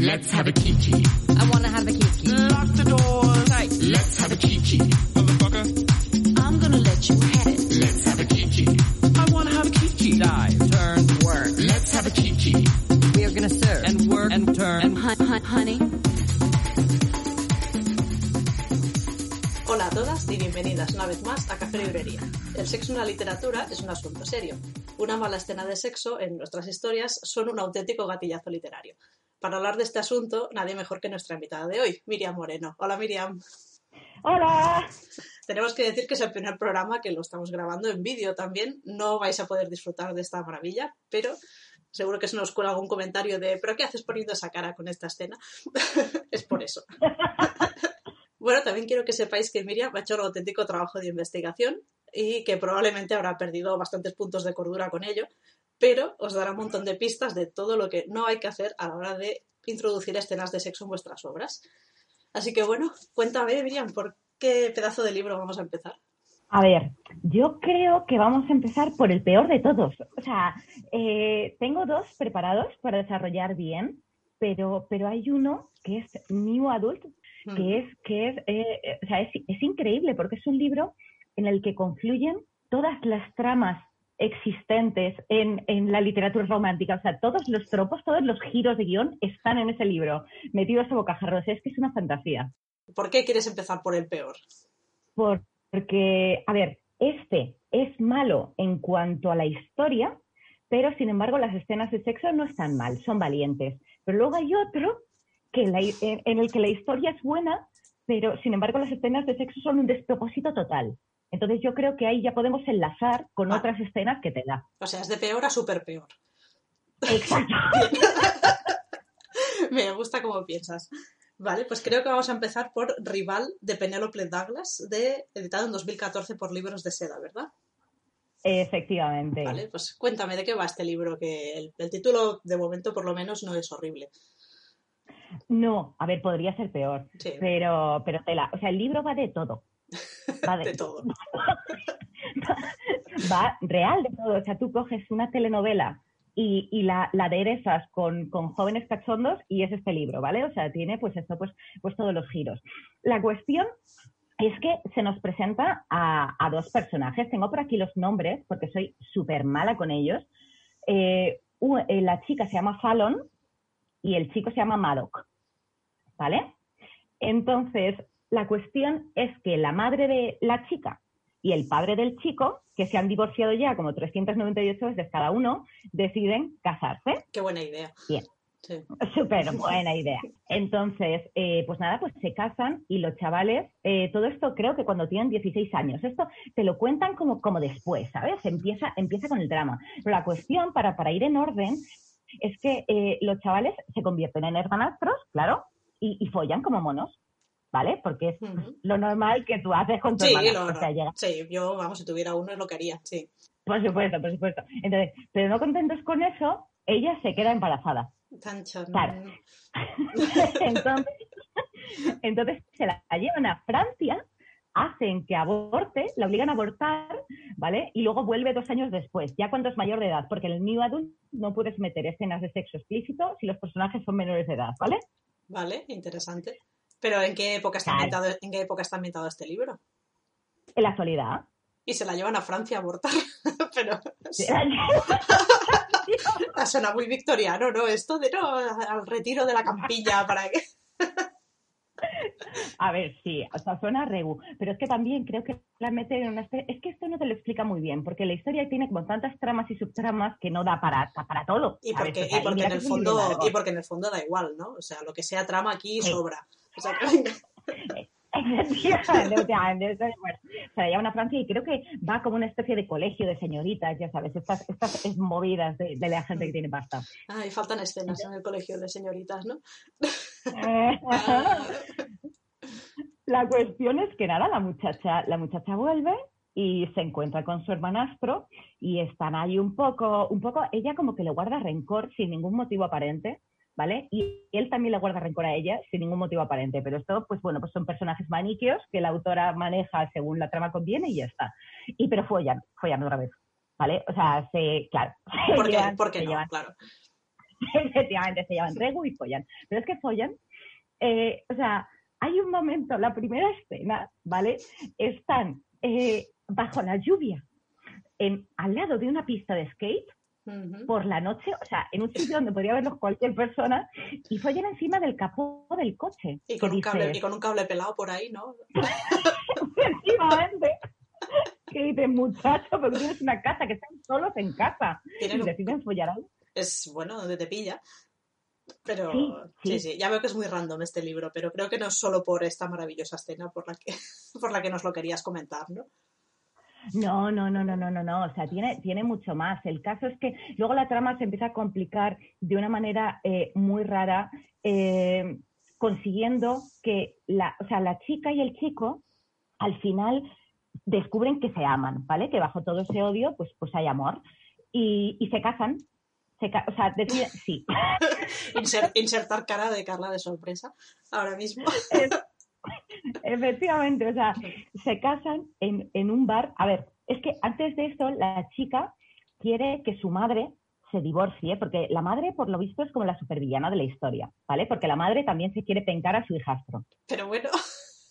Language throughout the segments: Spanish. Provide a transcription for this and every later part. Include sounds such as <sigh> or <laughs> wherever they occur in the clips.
Let's have a kiki. I want to have a kiki. Lock the doors. Tight. Let's have a kiki. Motherfucker. I'm gonna let you have it. Let's have a kiki. I wanna have a kiki. Dive, turn, work. Let's have a kiki. We are gonna serve And work and turn. and hun- hun- honey. Hola a todas y bienvenidas una vez más a Café Librería. El sexo en la literatura es un asunto serio. Una mala escena de sexo en nuestras historias son un auténtico gatillazo literario. Para hablar de este asunto, nadie mejor que nuestra invitada de hoy, Miriam Moreno. Hola Miriam. Hola. Tenemos que decir que es el primer programa que lo estamos grabando en vídeo también. No vais a poder disfrutar de esta maravilla, pero seguro que se nos cuela algún comentario de ¿pero qué haces poniendo esa cara con esta escena? <laughs> es por eso. <laughs> Bueno, también quiero que sepáis que Miriam ha hecho un auténtico trabajo de investigación y que probablemente habrá perdido bastantes puntos de cordura con ello, pero os dará un montón de pistas de todo lo que no hay que hacer a la hora de introducir escenas de sexo en vuestras obras. Así que bueno, cuéntame, Miriam, ¿por qué pedazo de libro vamos a empezar? A ver, yo creo que vamos a empezar por el peor de todos. O sea, eh, tengo dos preparados para desarrollar bien, pero, pero hay uno que es New Adult, que es, que es, eh, eh, o sea, es, es increíble porque es un libro en el que confluyen todas las tramas existentes en, en la literatura romántica. O sea, todos los tropos, todos los giros de guion están en ese libro, metidos a bocajarro. O sea, es que es una fantasía. ¿Por qué quieres empezar por el peor? Por- porque, a ver, este es malo en cuanto a la historia, pero sin embargo las escenas de sexo no están mal, son valientes. Pero luego hay otro que la- en, en el que la historia es buena, pero sin embargo las escenas de sexo son un despropósito total. Entonces yo creo que ahí ya podemos enlazar con Ah. otras escenas que te da. O sea, es de peor a súper peor. Exacto. <laughs> Me gusta cómo piensas. Vale, pues creo que vamos a empezar por Rival de Penélope Douglas, de, editado en 2014 por Libros de Seda, ¿verdad? Efectivamente. Vale, pues cuéntame de qué va este libro, que el, el título de momento por lo menos no es horrible. No, a ver, podría ser peor, Sí, pero, pero tela. O sea, el libro va de todo. Va de todo. <laughs> va real de todo. O sea, tú coges una telenovela y, y la, la aderezas con, con jóvenes cachondos y es este libro, ¿vale? O sea, tiene pues esto, pues, pues todos los giros. La cuestión es que se nos presenta a, a dos personajes. Tengo por aquí los nombres porque soy súper mala con ellos. Eh, eh, la chica se llama Fallon y el chico se llama Madoc, ¿vale? Entonces, la cuestión es que la madre de la chica y el padre del chico, que se han divorciado ya como 398 veces cada uno, deciden casarse. Qué buena idea. Bien. Sí. Súper buena idea. Entonces, eh, pues nada, pues se casan y los chavales, eh, todo esto creo que cuando tienen 16 años, esto te lo cuentan como, como después, ¿sabes? Empieza, empieza con el drama. Pero la cuestión, para, para ir en orden, es que eh, los chavales se convierten en hermanastros, claro, y, y follan como monos, ¿vale? Porque es lo normal que tú haces con tu Sí, hermana. lo- O sea, llega- sí, yo, vamos, si tuviera uno es lo que haría, sí. por supuesto, por supuesto. Entonces, pero no contentos con eso, ella se queda embarazada. Tan Claro. <laughs> entonces, entonces se la llevan a Francia, hacen que aborte, la obligan a abortar, ¿vale? Y luego vuelve dos años después, ya cuando es mayor de edad, porque en el New Adult no puedes meter escenas de sexo explícito si los personajes son menores de edad, ¿vale? Vale, interesante. Pero ¿en qué época está Claro. ambientado, en qué época está ambientado este libro? En la actualidad. Y se la llevan a Francia a abortar. <laughs> Pero suena <laughs> muy victoriano, ¿no? Esto de no, al retiro de la campilla para que. A ver, sí, o sea, suena regu, pero es que también creo que la meten en una espe- Es que esto no te lo explica muy bien, porque la historia tiene como tantas tramas y subtramas que no da para, para todo. Y porque, O sea, y porque mira en el fondo, y porque en el fondo da igual, ¿no? O sea, lo que sea trama aquí Sí. sobra. O sea, que venga. Se la llevan a Francia y creo que va como una especie de colegio de señoritas, ya sabes, estas, estas es movidas de, de la gente que tiene pasta. Ay, faltan escenas en el colegio de señoritas, ¿no? <laughs> La cuestión es que nada, la muchacha, la muchacha vuelve y se encuentra con su hermanastro y están ahí un poco, un poco, ella como que le guarda rencor sin ningún motivo aparente, ¿vale? Y él también le guarda rencor a ella sin ningún motivo aparente, pero esto, pues bueno, pues son personajes maniquios que la autora maneja según la trama conviene y ya está. Y pero follan, follan otra vez, ¿vale? O sea, se, claro. <laughs> se ¿Por qué? llevan- ¿Por qué se no? llevan- Claro. <laughs> efectivamente, se llevan regu y follan. Pero es que follan, eh, o sea, hay un momento, la primera escena, ¿vale? Están eh, bajo la lluvia, en, al lado de una pista de skate, Por la noche, o sea, en un sitio donde podría verlos cualquier persona, y follan encima del capó del coche. Y con, un cable, y con un cable pelado por ahí, ¿no? <laughs> efectivamente, que dices, muchacho, pero tienes una casa, que están solos en casa, y Tienen un- deciden follar es bueno donde te pilla. Pero Sí, sí, sí. sí, ya veo que es muy random este libro, pero creo que no es solo por esta maravillosa escena por la que, <laughs> por la que nos lo querías comentar, ¿no? No, no, no, no, no, no, no. O sea, tiene, tiene mucho más. El caso es que luego la trama se empieza a complicar de una manera eh, muy rara, eh, consiguiendo que la, o sea, la chica y el chico al final descubren que se aman, ¿vale? Que bajo todo ese odio, pues, pues hay amor. Y, y se casan. Se ca- o sea, deciden, <laughs> sí. Inser- insertar cara de Carla de sorpresa ahora mismo. <laughs> Efectivamente, o sea, se casan en, en un bar. A ver, es que antes de esto, la chica quiere que su madre se divorcie, porque la madre, por lo visto, es como la supervillana de la historia, ¿vale? Porque la madre también se quiere pencar a su hijastro. Pero bueno.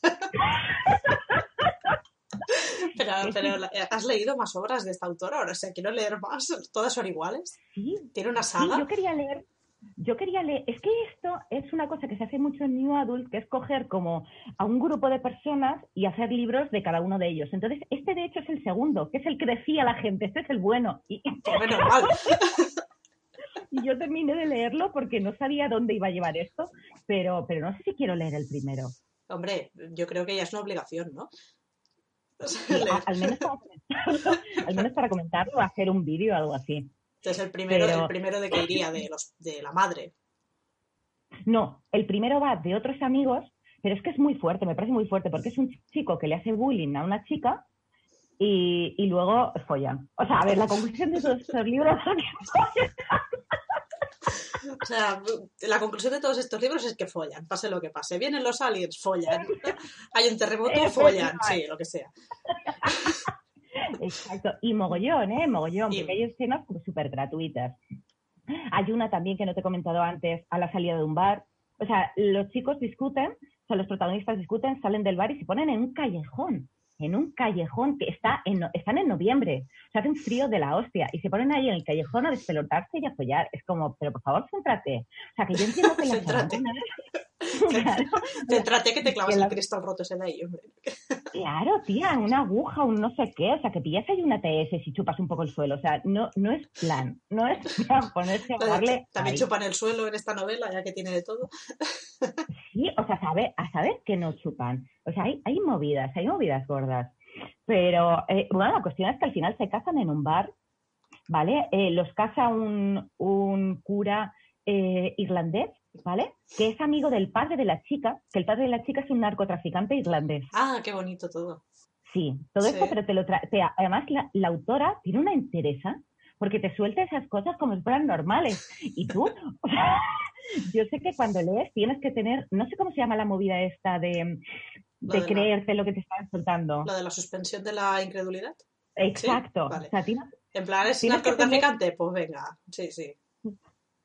<laughs> pero, pero la- ¿has leído más obras de esta autora? Ahora, o sea, quiero leer más. ¿Todas son iguales? Sí, ¿Tiene una sí, saga? yo quería leer. Yo quería leer, es que esto es una cosa que se hace mucho en New Adult, que es coger como a un grupo de personas y hacer libros de cada uno de ellos. Entonces, este de hecho es el segundo, que es el que decía la gente, este es el bueno. Y, Pues menos mal. <laughs> Y yo terminé de leerlo porque no sabía dónde iba a llevar esto, pero, pero no sé si quiero leer el primero. Hombre, yo creo que ya es una obligación, ¿no? Sí, a- al, menos para, comentarlo- al menos para comentarlo, hacer un vídeo o algo así. Entonces el primero, pero- el primero de que iría de los de la madre. No, el primero va de otros amigos, pero es que es muy fuerte, me parece muy fuerte, porque es un chico que le hace bullying a una chica y, y luego follan. O sea, a ver, la conclusión de todos estos libros es que O sea, la conclusión de todos estos libros es que follan, pase lo que pase. Vienen los aliens, follan. <laughs> Hay un terremoto, follan, sí, lo que sea. Exacto, y mogollón, ¿eh? Mogollón, porque hay escenas como súper gratuitas. Hay una también que no te he comentado antes, a la salida de un bar. O sea, los chicos discuten, o sea, los protagonistas discuten, salen del bar y se ponen en un callejón, en un callejón que está en, están en noviembre. O sea, hace un frío de la hostia y se ponen ahí en el callejón a despelotarse y a follar. Es como, pero por favor, céntrate. O sea, que yo entiendo que las <laughs> hormonas- <laughs> Claro. Céntrate que te clavas Que la- el cristal roto de ahí, hombre. Claro, tía, una aguja, un no sé qué, o sea, que pillas ahí una TS si chupas un poco el suelo, o sea, no, no es plan, no es <laughs> plan ponerse a darle También ahí. chupan el suelo en esta novela, ya que tiene de todo. Sí, o sea, sabe, a saber que no chupan, o sea, hay, hay movidas, hay movidas gordas, pero, eh, bueno, la cuestión es que al final se casan en un bar, ¿vale? Eh, los casa un, un cura eh, irlandés, ¿vale? Que es amigo del padre de la chica, que el padre de la chica es un narcotraficante irlandés. Ah, qué bonito todo. Sí, todo Sí. esto, pero te lo trae. Además, la, la autora tiene una entereza porque te suelta esas cosas como si fueran normales. Y tú, <laughs> yo sé que cuando lees tienes que tener, no sé cómo se llama la movida esta de, de de la- creerte lo que te están soltando. Lo de la suspensión de la incredulidad. Exacto. vale. O sea, tienes- En plan, ¿es narcotraficante? Pues venga, sí, sí.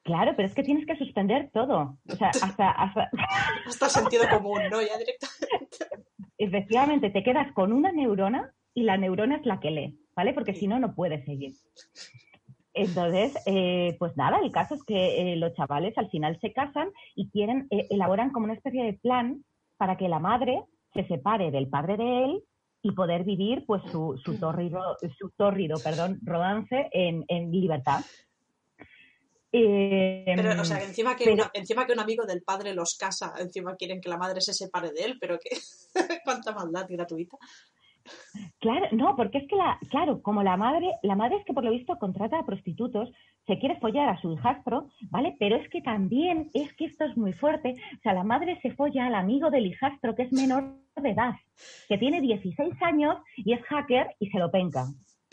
Claro, pero es que tienes que suspender todo. O sea, <laughs> hasta, hasta <laughs> Hasta sentido común, ¿no? Ya directamente. efectivamente te quedas con una neurona y la neurona es la que lee, ¿vale? Porque si no, no puedes seguir. Entonces, eh, pues nada, el caso es que eh, los chavales al final se casan y quieren, eh, elaboran como una especie de plan para que la madre se separe del padre de él y poder vivir pues su, su tórrido, su tórrido perdón, romance en, en libertad. Eh, Pero, o sea, que encima que, pero- encima que un amigo del padre los casa, encima quieren que la madre se separe de él, pero que <laughs> cuánta maldad gratuita. Claro, no, porque es que la, claro, como la madre, la madre es que por lo visto contrata a prostitutos, se quiere follar a su hijastro, ¿vale? Pero es que también, es que esto es muy fuerte, o sea, la madre se folla al amigo del hijastro que es menor de edad, que tiene 16 años y es hacker y se lo penca.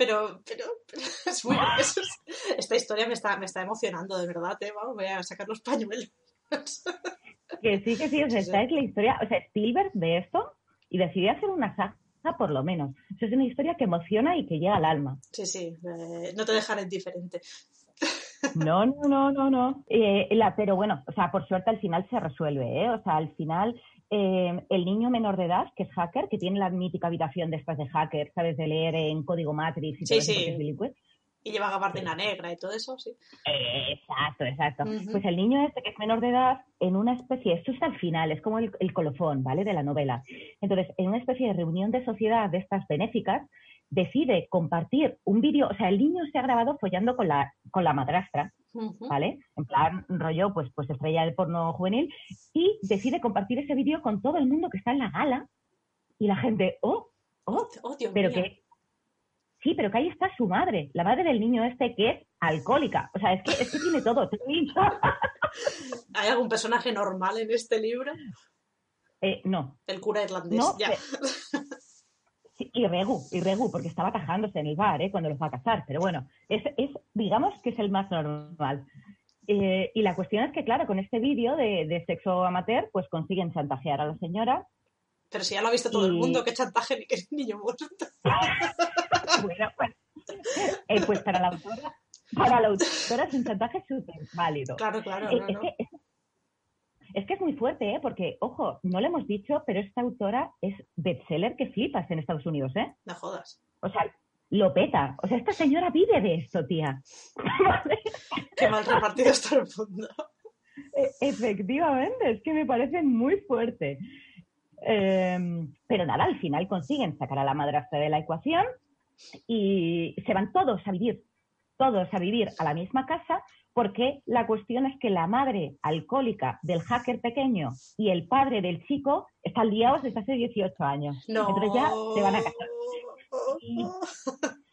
Pero, pero, pero <laughs> es muy, es- esta historia me está, me está emocionando, de verdad, ¿eh? Vamos, voy a sacar los pañuelos. Que sí, que sí, o sea, esta es la historia, o sea, Spielberg de esto y decidió hacer una saga por lo menos. O sea, es una historia que emociona y que llega al alma. Sí, sí, eh, no te dejaré indiferente. No, no, no, no, no. Eh, la, pero bueno, o sea, por suerte al final se resuelve, ¿eh? O sea, al final eh, el niño menor de edad, que es hacker, que tiene la mítica habitación de estas de hacker, ¿sabes? De leer en código Matrix y Sí, todo eso sí. es bilingüe. Y lleva gabardina negra y todo eso, sí. Eh, exacto, exacto. Pues el niño este que es menor de edad, en una especie, esto está al final, es como el, el colofón, ¿vale? De la novela. Entonces, en una especie de reunión de sociedad de estas benéficas, decide compartir un vídeo, o sea, el niño se ha grabado follando con la, con la madrastra. ¿vale? En plan, rollo, pues, pues estrella del porno juvenil, y decide compartir ese vídeo con todo el mundo que está en la gala, y la gente, oh, oh, Oh, Dios pero que sí, pero que ahí está su madre, la madre del niño este que es alcohólica. O sea, es que, es que tiene todo. <laughs> ¿Hay algún personaje normal en este libro? Eh, no, El cura irlandés, no. ya. sí, <laughs> y Regu, y Regu, porque estaba cajándose en el bar, ¿eh? Cuando los va a casar. Pero bueno, es, es digamos que es el más normal. Eh, y la cuestión es que, claro, con este vídeo de, de sexo amateur, pues consiguen chantajear a la señora. Pero si ya lo ha visto todo el mundo, qué chantaje ni qué niño muerto. <laughs> Bueno, pues, eh, pues para la autora, para la autora es un chantaje súper válido. Claro, claro, Eh, no, es, no. que, es, es que es muy fuerte, ¿eh? Porque, ojo, no lo hemos dicho, pero esta autora es bestseller que flipas en Estados Unidos, ¿eh? No jodas. O sea, lo peta. O sea, esta señora vive de esto, tía. <laughs> Qué mal repartido está el mundo. E- Efectivamente, es que me parece muy fuerte. Eh, pero nada, al final consiguen sacar a la madrastra de la ecuación y se van todos a vivir, todos a vivir a la misma casa, porque la cuestión es que la madre alcohólica del hacker pequeño y el padre del chico están liados desde hace 18 años. No. Entonces ya se van a casar. Sí.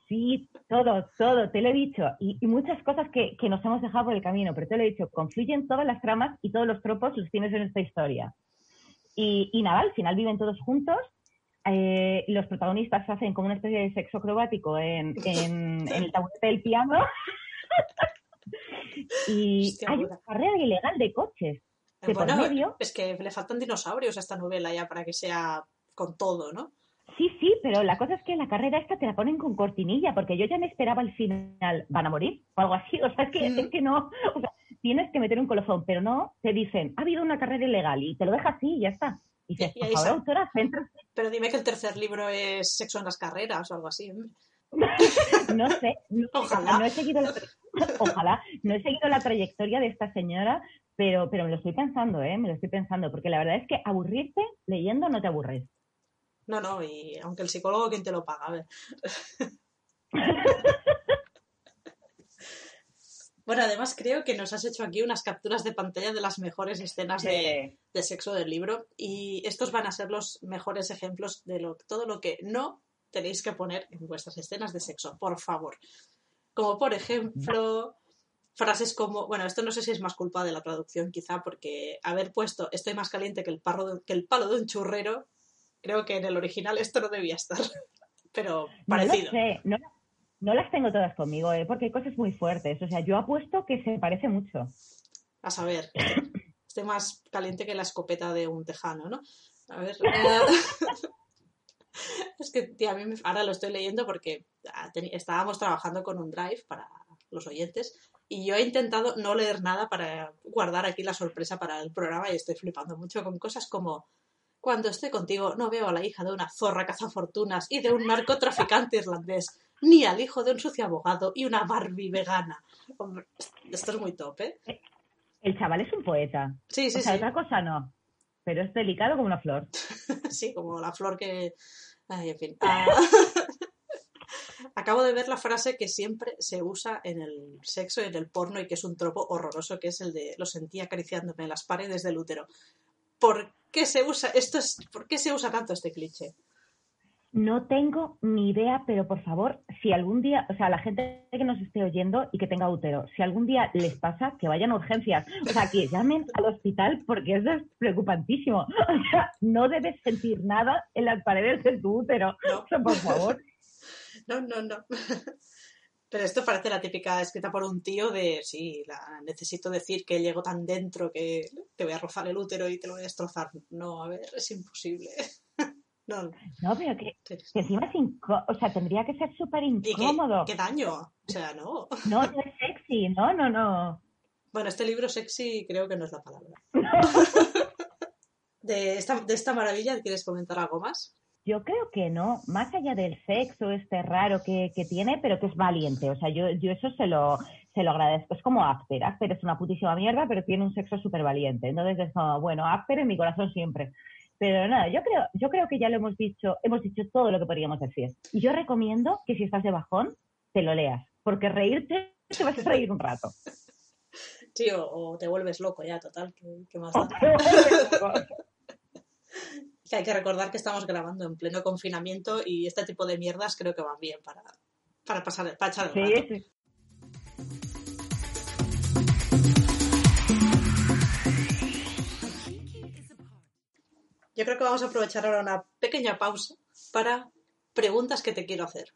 Sí, todo, todo, te lo he dicho. Y, y muchas cosas que, que nos hemos dejado por el camino, pero te lo he dicho, confluyen todas las tramas y todos los tropos los tienes en esta historia. Y, y nada, al final viven todos juntos. eh, los protagonistas hacen como una especie de sexo acrobático en, en- en el taburete del piano. <laughs> y Hostia, hay puta. una carrera ilegal de coches. Que por medio- es que le faltan dinosaurios a esta novela ya para que sea con todo, ¿no? Sí, sí, pero la cosa es que la carrera esta te la ponen con cortinilla, porque yo ya me esperaba al final, ¿van a morir? O algo así, <laughs> o sea, es que, Mm. es que no, o sea, tienes que meter un colofón, pero no, te dicen, ha habido una carrera ilegal y te lo dejas así y ya está. Y dices, Y por favor, autora. Pero dime que el tercer libro es Sexo en las carreras o algo así. <laughs> No sé, no, Ojalá. no he seguido la, <laughs> ojalá, no he seguido la trayectoria de esta señora, pero, pero me lo estoy pensando, ¿eh? Me lo estoy pensando, porque la verdad es que aburrirte leyendo no te aburres. No, no, y aunque el psicólogo, ¿quién te lo paga? A ver. <laughs> Bueno, además creo que nos has hecho aquí unas capturas de pantalla de las mejores escenas de, de sexo del libro y estos van a ser los mejores ejemplos de lo, todo lo que no tenéis que poner en vuestras escenas de sexo, por favor. Como por ejemplo, frases como, bueno, esto no sé si es más culpa de la traducción quizá, porque haber puesto estoy más caliente que el, parro de- que el palo de un churrero, creo que en el original esto no debía estar, <laughs> pero parecido. No sé, no, no las tengo todas conmigo, ¿eh? porque hay cosas muy fuertes. O sea, yo apuesto que se parece mucho. A saber, <laughs> estoy, más caliente que la escopeta de un tejano, ¿no? A ver. eh, <laughs> <laughs> es que, tía, a mí me- ahora lo estoy leyendo porque ah, estábamos trabajando con un drive para los oyentes y yo he intentado no leer nada para guardar aquí la sorpresa para el programa y estoy flipando mucho con cosas como cuando estoy contigo no veo a la hija de una zorra cazafortunas y de un narcotraficante irlandés, ni al hijo de un sucio abogado y una Barbie vegana. Hombre, esto es muy top, ¿eh? El chaval es un poeta. Sí, sí, o sea, sí. otra cosa no. Pero es delicado como una flor. <laughs> Sí, como la flor que. Ay, en fin. Ah, <laughs> Acabo de ver la frase que siempre se usa en el sexo y en el porno y que es un tropo horroroso, que es el de lo sentí acariciándome en las paredes del útero. ¿Por qué se usa esto? Es, ¿Por qué se usa tanto este cliché? No tengo ni idea, pero por favor, si algún día, o sea, la gente que nos esté oyendo y que tenga útero, si algún día les pasa, que vayan a urgencias. O sea, que llamen al hospital porque eso es preocupantísimo. <laughs> O sea, no debes sentir nada en las paredes de tu útero. No. O sea, por favor. No, no, no. Pero esto parece la típica escrita por un tío de, sí, la, necesito decir que llego tan dentro que te voy a rozar el útero y te lo voy a destrozar. No, a ver, es imposible. No, pero que, encima es incó- o sea, tendría que ser súper qué, incómodo. qué daño. O sea, no. No, no es sexy, no, no, no. Bueno, este libro sexy creo que no es la palabra. <laughs> De esta, de esta maravilla, ¿quieres comentar algo más? Yo creo que no, más allá del sexo este raro que, que tiene, pero que es valiente. O sea, yo, yo eso se lo, se lo agradezco. Es como After. After es una putísima mierda, pero tiene un sexo súper valiente. Entonces es como, bueno, After en mi corazón siempre. Pero nada, yo creo, yo creo que ya lo hemos dicho, hemos dicho todo lo que podríamos decir. Y yo recomiendo que si estás de bajón, te lo leas, porque reírte <laughs> te vas a reír un rato. Sí, o, o te vuelves loco ya, total. ¿Qué, qué más da? <laughs> Que hay que recordar que estamos grabando en pleno confinamiento y este tipo de mierdas creo que van bien para, para pasar para echar el Sí, rato. sí. Yo creo que vamos a aprovechar ahora una pequeña pausa para preguntas que te quiero hacer.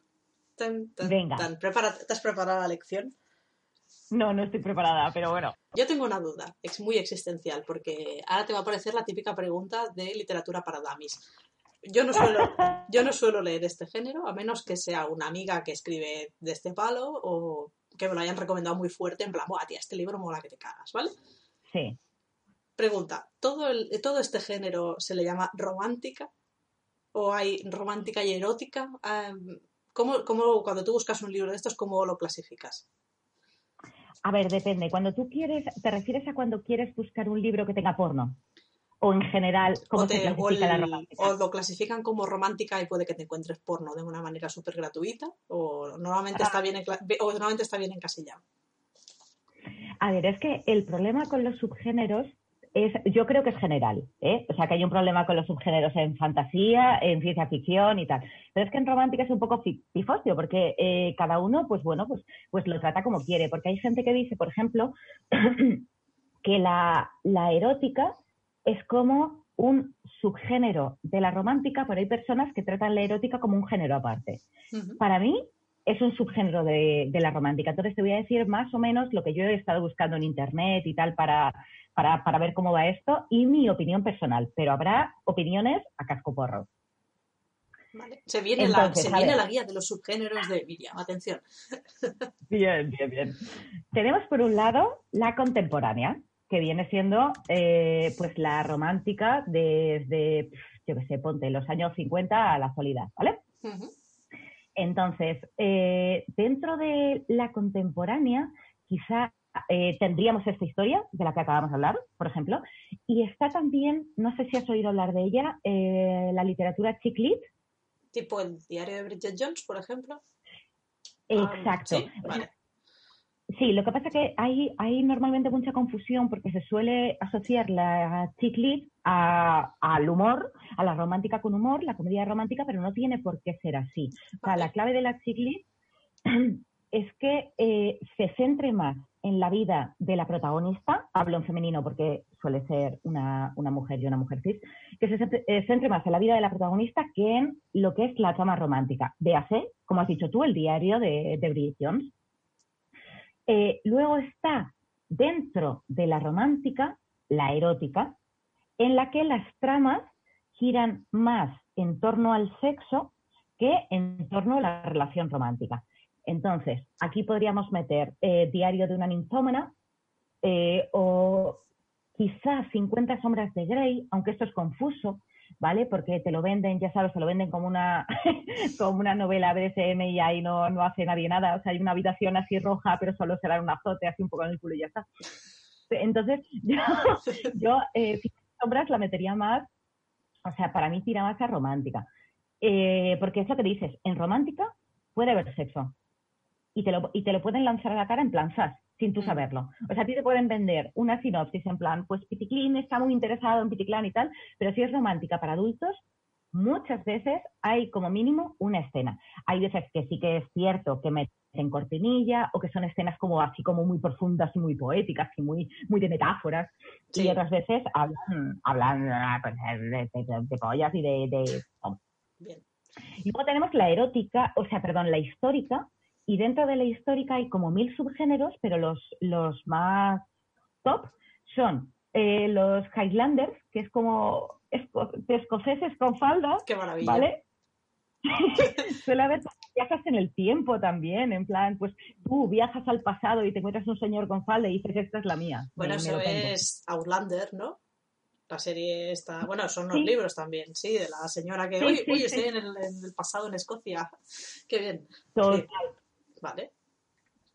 Tan, tan, Venga. tan. ¿Te has preparado la lección? No, no estoy preparada, pero bueno. Yo tengo una duda, es muy existencial, porque ahora te va a aparecer la típica pregunta de literatura para damis. Yo no suelo, <laughs> yo no suelo leer este género, a menos que sea una amiga que escribe de este palo o que me lo hayan recomendado muy fuerte, en plan, Buah, tía, este libro mola que te cagas, ¿vale? Sí. Pregunta, ¿todo, el, ¿todo este género se le llama romántica? ¿O hay romántica y erótica? Ah, ¿Cómo, cómo, cuando tú buscas un libro de estos, cómo lo clasificas? A ver, depende. Cuando tú quieres, ¿te refieres a cuando quieres buscar un libro que tenga porno? O en general, ¿cómo o, se te- o la romántica? o lo clasifican como romántica y puede que te encuentres porno de una manera súper gratuita o normalmente, Ah. está bien encla- o normalmente está bien encasillado. A ver, es que el problema con los subgéneros es, yo creo que es general, ¿eh? O sea, que hay un problema con los subgéneros en fantasía, en ciencia ficción y tal. Pero es que en romántica es un poco pifostio, porque eh, cada uno, pues bueno, pues, pues lo trata como quiere. Porque hay gente que dice, por ejemplo, <clears throat> que la, la erótica es como un subgénero de la romántica, pero hay personas que tratan la erótica como un género aparte. Para mí es un subgénero de, de la romántica. Entonces te voy a decir más o menos lo que yo he estado buscando en internet y tal para, para, para ver cómo va esto y mi opinión personal. Pero habrá opiniones a casco porro. Vale. Se viene, la, se viene la guía de los subgéneros de Miriam. Atención. <laughs> Bien, bien, bien. Tenemos por un lado la contemporánea, que viene siendo eh, pues la romántica desde, yo qué sé, ponte los años 50 a la actualidad, ¿vale? Entonces, eh, dentro de la contemporánea, quizá eh, tendríamos esta historia de la que acabamos de hablar, por ejemplo, y está también, no sé si has oído hablar de ella, eh, la literatura chick lit. Tipo el diario de Bridget Jones, por ejemplo. Exacto. Ah, sí, vale. Sí, lo que pasa es que hay, hay normalmente mucha confusión porque se suele asociar la chick lit a- al humor, a la romántica con humor, la comedia romántica, pero no tiene por qué ser así. O sea, la clave de la chick lit <clears throat> es que eh, se centre más en la vida de la protagonista, hablo en femenino porque suele ser una, una mujer y una mujer cis, que se centre, eh, centre más en la vida de la protagonista que en lo que es la trama romántica. Véase, como has dicho tú, el diario de, de Bridget Jones. Eh, luego está dentro de la romántica la erótica, en la que las tramas giran más en torno al sexo que en torno a la relación romántica. Entonces, aquí podríamos meter eh, Diario de una ninfómana eh, o quizás 50 sombras de Grey, aunque esto es confuso, ¿vale? Porque te lo venden, ya sabes, te lo venden como una, <laughs> como una novela BDSM y ahí no, no hace nadie nada. O sea, hay una habitación así roja, pero solo será un azote así un poco en el culo y ya está. Entonces, <laughs> yo, yo eh, 50 sombras la metería más, o sea, para mí tira más a romántica. Eh, porque es lo que dices, en romántica puede haber sexo. Y te, lo, y te lo pueden lanzar a la cara en plan sas, sin tú Mm. saberlo. O sea, a ti te pueden vender una sinopsis en plan, pues Piticlin está muy interesado en Piticlán y tal, pero si es romántica para adultos, muchas veces hay como mínimo una escena. Hay veces que sí que es cierto que meten cortinilla o que son escenas como así como muy profundas y muy poéticas y muy, muy de metáforas. Sí. Y otras veces hablan, hablan pues, de, de- de- de pollas y de, de- Bien. y luego tenemos la erótica, o sea, perdón, la histórica, y dentro de la histórica hay como mil subgéneros, pero los, los más top son eh, los Highlanders, que es como esco- escoceses con falda, Qué maravilla. ¿vale? <laughs> Suele haber viajes en el tiempo también, en plan, pues tú viajas al pasado y te encuentras un señor con falda y dices, esta es la mía. Bueno, eso lo tengo". es Outlander, ¿no? La serie está. Bueno, son los Sí. libros también, sí, de la señora que. Sí, uy, sí, uy, sí. estoy en el, en el pasado en Escocia. <laughs> Qué bien. Total. Vale.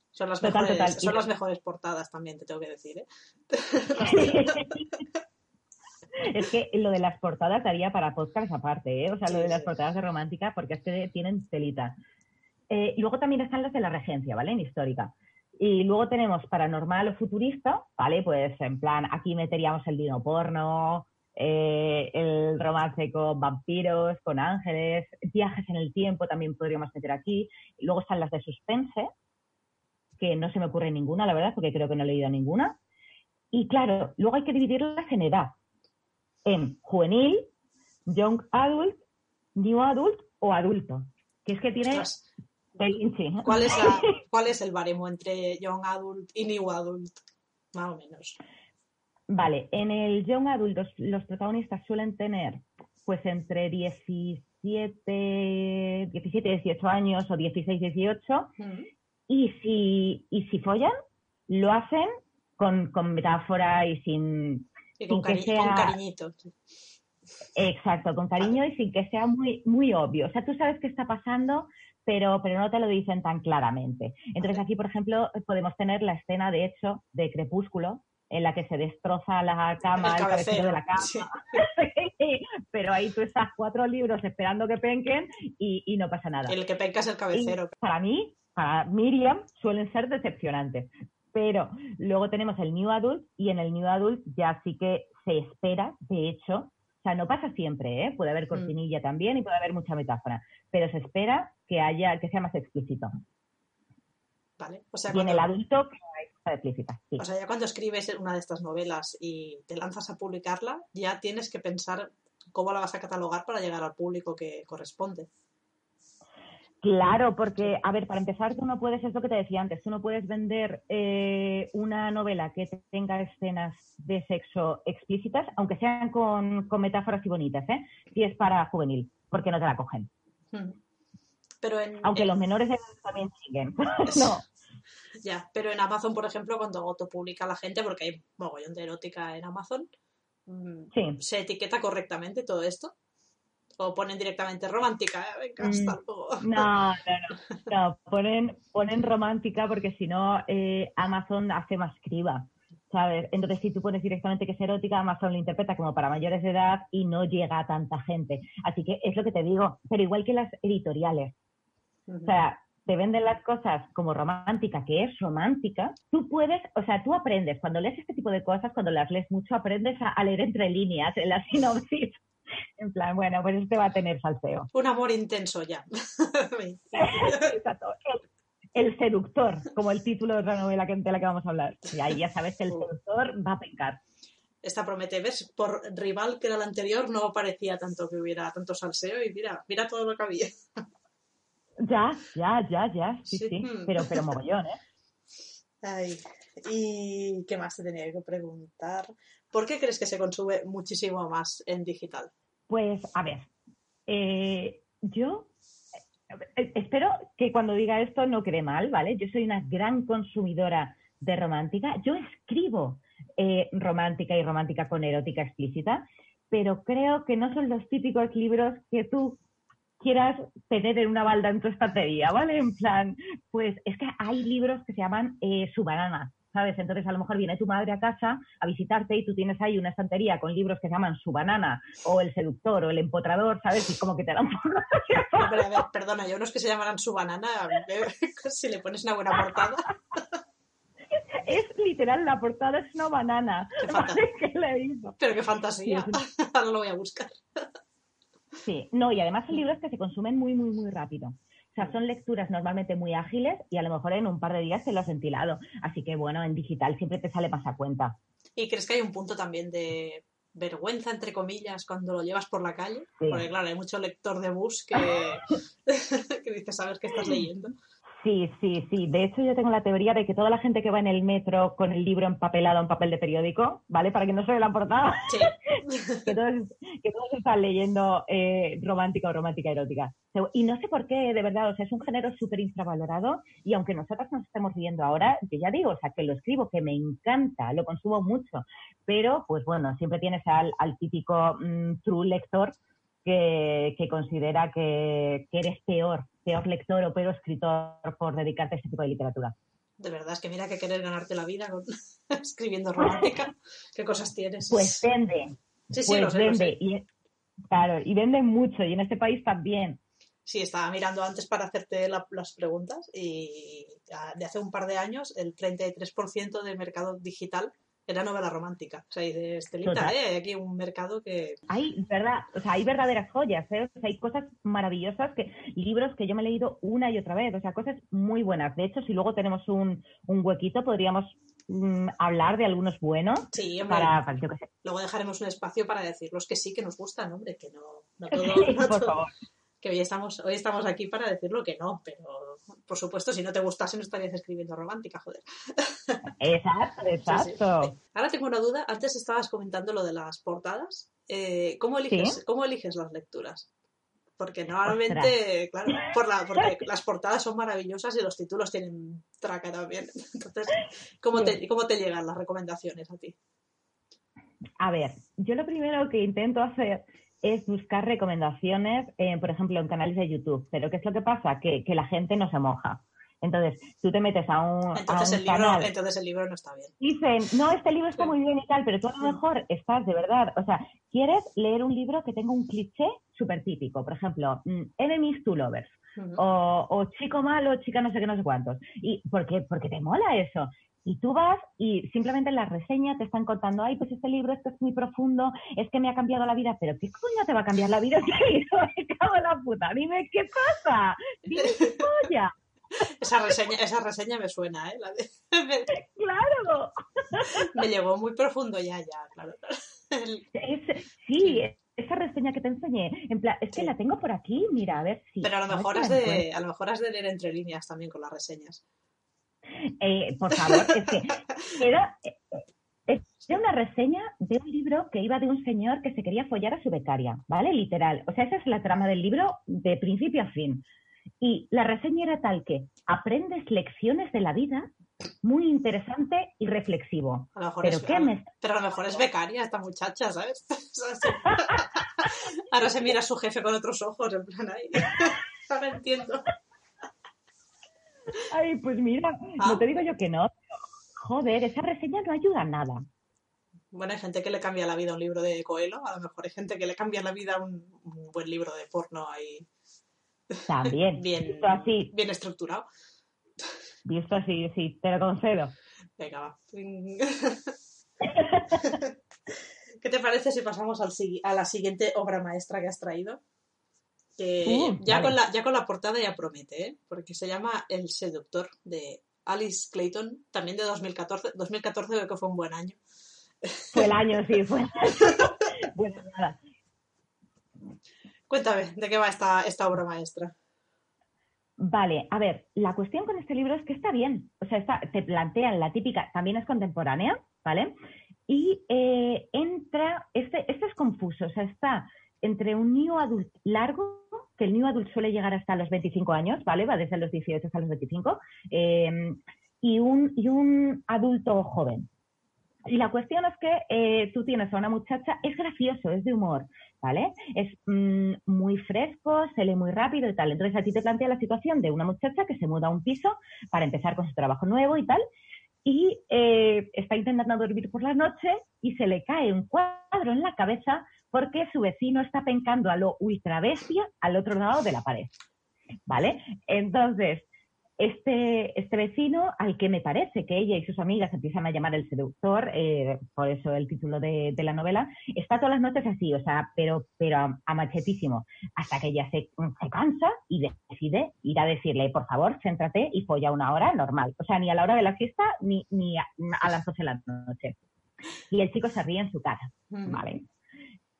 Son las, Total, mejores, total. son las mejores portadas también, te tengo que decir, ¿eh? <laughs> Es que lo de las portadas daría para podcast aparte, ¿eh? O sea, lo de las portadas de romántica, porque es que tienen telita. Eh, y luego también están las de la regencia, ¿vale? En histórica. Y luego tenemos paranormal o futurista, ¿vale? Pues en plan, aquí meteríamos el dino porno, eh, el romance con vampiros, con ángeles, viajes en el tiempo también podríamos meter aquí. Luego están las de suspense, que no se me ocurre ninguna, la verdad, porque creo que no he leído ninguna. Y claro, luego hay que dividirlas en edad en juvenil, young adult, new adult o adulto. Que es que tiene. ¿cuál, es la- <laughs> ¿Cuál es el baremo entre Young Adult y New Adult? Más o menos. Vale, en el young adult los, los protagonistas suelen tener pues entre 17, 17, 18 años o 16, 18 Mm. y si, y si follan, lo hacen con, con metáfora y sin, Y con, Sin que sea- con cariñito. Exacto, con cariño y sin que sea muy, muy obvio. O sea, tú sabes qué está pasando, pero, pero no te lo dicen tan claramente. Entonces aquí, por ejemplo, podemos tener la escena, de hecho, de Crepúsculo, en la que se destroza la cama, El el, cabecero de la cama. <laughs> sí. pero ahí tú estás cuatro libros esperando que penquen y, y no pasa nada. El que penca es el cabecero. Y para mí, para Miriam, suelen ser decepcionantes. Pero luego tenemos el New Adult y en el New Adult ya sí que se espera, de hecho, o sea, no pasa siempre, ¿eh? puede Mm. haber cortinilla también y puede haber mucha metáfora, pero se espera que haya que sea más explícito. Vale. O sea, Y en el adulto que hay cosas explícitas. Sí. o sea, ya cuando escribes una de estas novelas y te lanzas a publicarla, ya tienes que pensar cómo la vas a catalogar para llegar al público que corresponde. Claro, porque, a ver, para empezar, tú no puedes, es lo que te decía antes, tú no puedes vender eh, una novela que tenga escenas de sexo explícitas, aunque sean con, con metáforas y bonitas, ¿eh? Si es para juvenil, porque no te la cogen. Mm. Pero en, Aunque en- los menores de edad también siguen. <laughs> no. Ya, pero en Amazon, por ejemplo, cuando autopublica la gente, porque hay mogollón de erótica en Amazon, mm, Sí. ¿se etiqueta correctamente todo esto? ¿O ponen directamente romántica? eh, Venga, hasta Mm, luego. No, no, no. no. Ponen, ponen romántica porque si no, eh, Amazon hace más criba. ¿Sabes? Entonces, si tú pones directamente que es erótica, Amazon lo interpreta como para mayores de edad y no llega a tanta gente. Así que es lo que te digo. Pero igual que las editoriales. O sea, te venden las cosas como romántica, que es romántica. Tú puedes, o sea, tú aprendes, cuando lees este tipo de cosas, cuando las lees mucho, aprendes a, a leer entre líneas en la <laughs> sinopsis. En plan, bueno, pues este va a tener salseo. Un amor intenso ya. <laughs> Exacto. El, seductor, como el título de otra novela que, de la que vamos a hablar. Y ahí ya sabes que el seductor va a pecar. Esta promete, ¿ves? Por rival que era la anterior, no parecía tanto que hubiera tanto salseo y mira, mira todo lo que había. Ya, ya, ya, ya. Sí, Sí. sí. Pero, pero mogollón, ¿eh? Ay, ¿y qué más te tenía que preguntar? ¿Por qué crees que se consume muchísimo más en digital? Pues, a ver, eh, yo eh, espero que cuando diga esto no quede mal, ¿vale? Yo soy una gran consumidora de romántica. Yo escribo eh, romántica y romántica con erótica explícita, pero creo que no son los típicos libros que tú quieras tener en una balda en tu estantería, ¿vale? En plan, pues es que hay libros que se llaman eh, Su banana, ¿sabes? Entonces a lo mejor viene tu madre a casa a visitarte y tú tienes ahí una estantería con libros que se llaman Su banana o El seductor o El empotrador, ¿sabes? Y como que te da un poco... <laughs> Pero, a ver, perdona, hay unos que se llamarán su banana. eh, <laughs> Si le pones una buena portada. <laughs> es literal, la portada es una banana. Qué le hizo. Pero qué fantasía. Sí, Ahora lo voy a buscar. Sí, no, y además son libros que se consumen muy, muy, muy rápido. O sea, son lecturas normalmente muy ágiles y a lo mejor en un par de días te lo has ventilado. Así que bueno, en digital siempre te sale más a cuenta. ¿Y crees que hay un punto también de vergüenza, entre comillas, cuando lo llevas por la calle? Sí. Porque claro, hay mucho lector de bus que, <laughs> <laughs> que dice, ¿sabes qué estás leyendo? Sí, sí, sí. De hecho, yo tengo la teoría de que toda la gente que va en el metro con el libro empapelado en papel de periódico, ¿vale? Para que no se vea la portada, Sí. <laughs> que todos, que todos están leyendo eh, romántica o romántica erótica. Y no sé por qué, de verdad, o sea, es un género súper infravalorado y aunque nosotras nos estemos viendo ahora, yo ya digo, o sea, que lo escribo, que me encanta, lo consumo mucho, pero pues bueno, siempre tienes al, al típico mm, true lector que, que considera que, que eres peor, peor lector o peor escritor por dedicarte a este tipo de literatura. De verdad, es que mira que querer ganarte la vida con- <laughs> escribiendo romántica. ¿Qué cosas tienes? Pues vende, sí, sí, pues lo sé, lo vende. sé. Y, claro, y vende mucho, y en este país también. Sí, estaba mirando antes para hacerte la- las preguntas y de hace un par de años el 33% de mercado digital era novela romántica. O sea, y de Estelita. ¿eh? Hay aquí un mercado que... Hay, verdad, o sea, hay verdaderas joyas, ¿eh? O sea, hay cosas maravillosas, que libros que yo me he leído una y otra vez, o sea, cosas muy buenas. De hecho, si luego tenemos un, un huequito, podríamos mm, hablar de algunos buenos Sí, hombre, para, para yo qué sé. luego dejaremos un espacio para decir los que sí que nos gustan, hombre, que no, no <laughs> todo... Sí, no por todo- favor. que hoy estamos, hoy estamos aquí para decir lo que no, pero por supuesto, si no te gustase no estarías escribiendo romántica, joder. <laughs> Exacto, Sí, sí. exacto. Ahora tengo una duda. Antes estabas comentando lo de las portadas. Eh, ¿cómo, eliges, Sí. ¿Cómo eliges las lecturas? Porque normalmente, claro, por la, porque las portadas son maravillosas y los títulos tienen traca también. <laughs> Entonces, ¿cómo te, ¿cómo te llegan las recomendaciones a ti? A ver, yo lo primero que intento hacer es buscar recomendaciones, eh, por ejemplo, en canales de YouTube. Pero ¿qué es lo que pasa? Que, que la gente no se moja. Entonces, tú te metes a un, a Entonces un el, libro, canal, entonces el libro no está bien. dicen, no, este libro está muy bien y tal, pero tú a lo mejor estás de verdad, o sea, quieres leer un libro que tenga un cliché súper típico, por ejemplo, mm, Enemies to Lovers, o chico malo, chica no sé qué, no sé cuántos. ¿Y por qué? Porque te mola eso. Y tú vas y simplemente en la reseña te están contando, ay, pues este libro esto es muy profundo, es que me ha cambiado la vida, pero ¿qué coño te va a cambiar la vida <laughs> este libro? Me cago en la puta, dime qué pasa, <laughs> dime qué polla. Esa, reseña, esa reseña me suena, ¿eh? La de- me, <laughs> Claro. <laughs> me llegó muy profundo ya, ya, claro. El- Es- sí, esa reseña que te enseñé, en plan, es que Sí. la tengo por aquí, mira, a ver si. pero a lo mejor la de, a lo mejor has de leer entre líneas también con las reseñas. Eh, por favor, es que <laughs> era, eh, era una reseña de un libro que iba de un señor que se quería follar a su becaria, ¿vale? Literal. O sea, esa es la trama del libro de principio a fin. Y la reseña era tal que aprendes lecciones de la vida muy interesante y reflexivo. A lo mejor Pero es, qué a, me- pero a lo mejor es becaria esta muchacha, ¿sabes? <laughs> <laughs> Ahora se mira a su jefe con otros ojos, en plan ahí. <laughs> Ahora entiendo. Ay, pues mira, Ah. no te digo yo que no. Joder, esa reseña no ayuda a nada. Bueno, hay gente que le cambia la vida a un libro de Coelho, a lo mejor hay gente que le cambia la vida a un, un buen libro de porno ahí También. <laughs> bien, Visto así, bien estructurado. visto así, sí, te lo concedo. Venga, va. <laughs> ¿Qué te parece si pasamos al a la siguiente obra maestra que has traído? Que Uh, ya, vale. con la, ya con la portada ya promete, ¿eh? porque se llama El seductor de Alice Clayton, también de 2014. 2014 creo que fue un buen año. Fue el año, sí, fue el año. <laughs> Bueno, nada. Cuéntame, ¿de qué va esta, obra maestra? Vale, a ver, la cuestión con este libro es que está bien. O sea, está, te plantean la típica, también es contemporánea, ¿vale? Y eh, entra, este, este es confuso, o sea, está entre un new adult largo, que el new adult suele llegar hasta los 25 años, ¿vale? Va desde los 18 hasta los 25, eh, y, un, y un adulto joven. Y la cuestión es que eh, tú tienes a una muchacha, es gracioso, es de humor, ¿vale? Es mm, muy fresco, se lee muy rápido y tal. Entonces a ti te plantea la situación de una muchacha que se muda a un piso para empezar con su trabajo nuevo y tal. y eh, está intentando dormir por la noche y se le cae un cuadro en la cabeza porque su vecino está pencando a lo ultra bestia al otro lado de la pared. ¿Vale? Entonces, este, este vecino, al que me parece que ella y sus amigas empiezan a llamar el seductor, eh, por eso el título de, de la novela, está todas las noches así, o sea, pero, pero a, a machetísimo, hasta que ella se, se cansa y decide ir a decirle, por favor, céntrate y folla una hora normal. O sea, ni a la hora de la fiesta ni, ni a, a las 12 de la noche. Y el chico se ríe en su cara, Mm. ¿vale?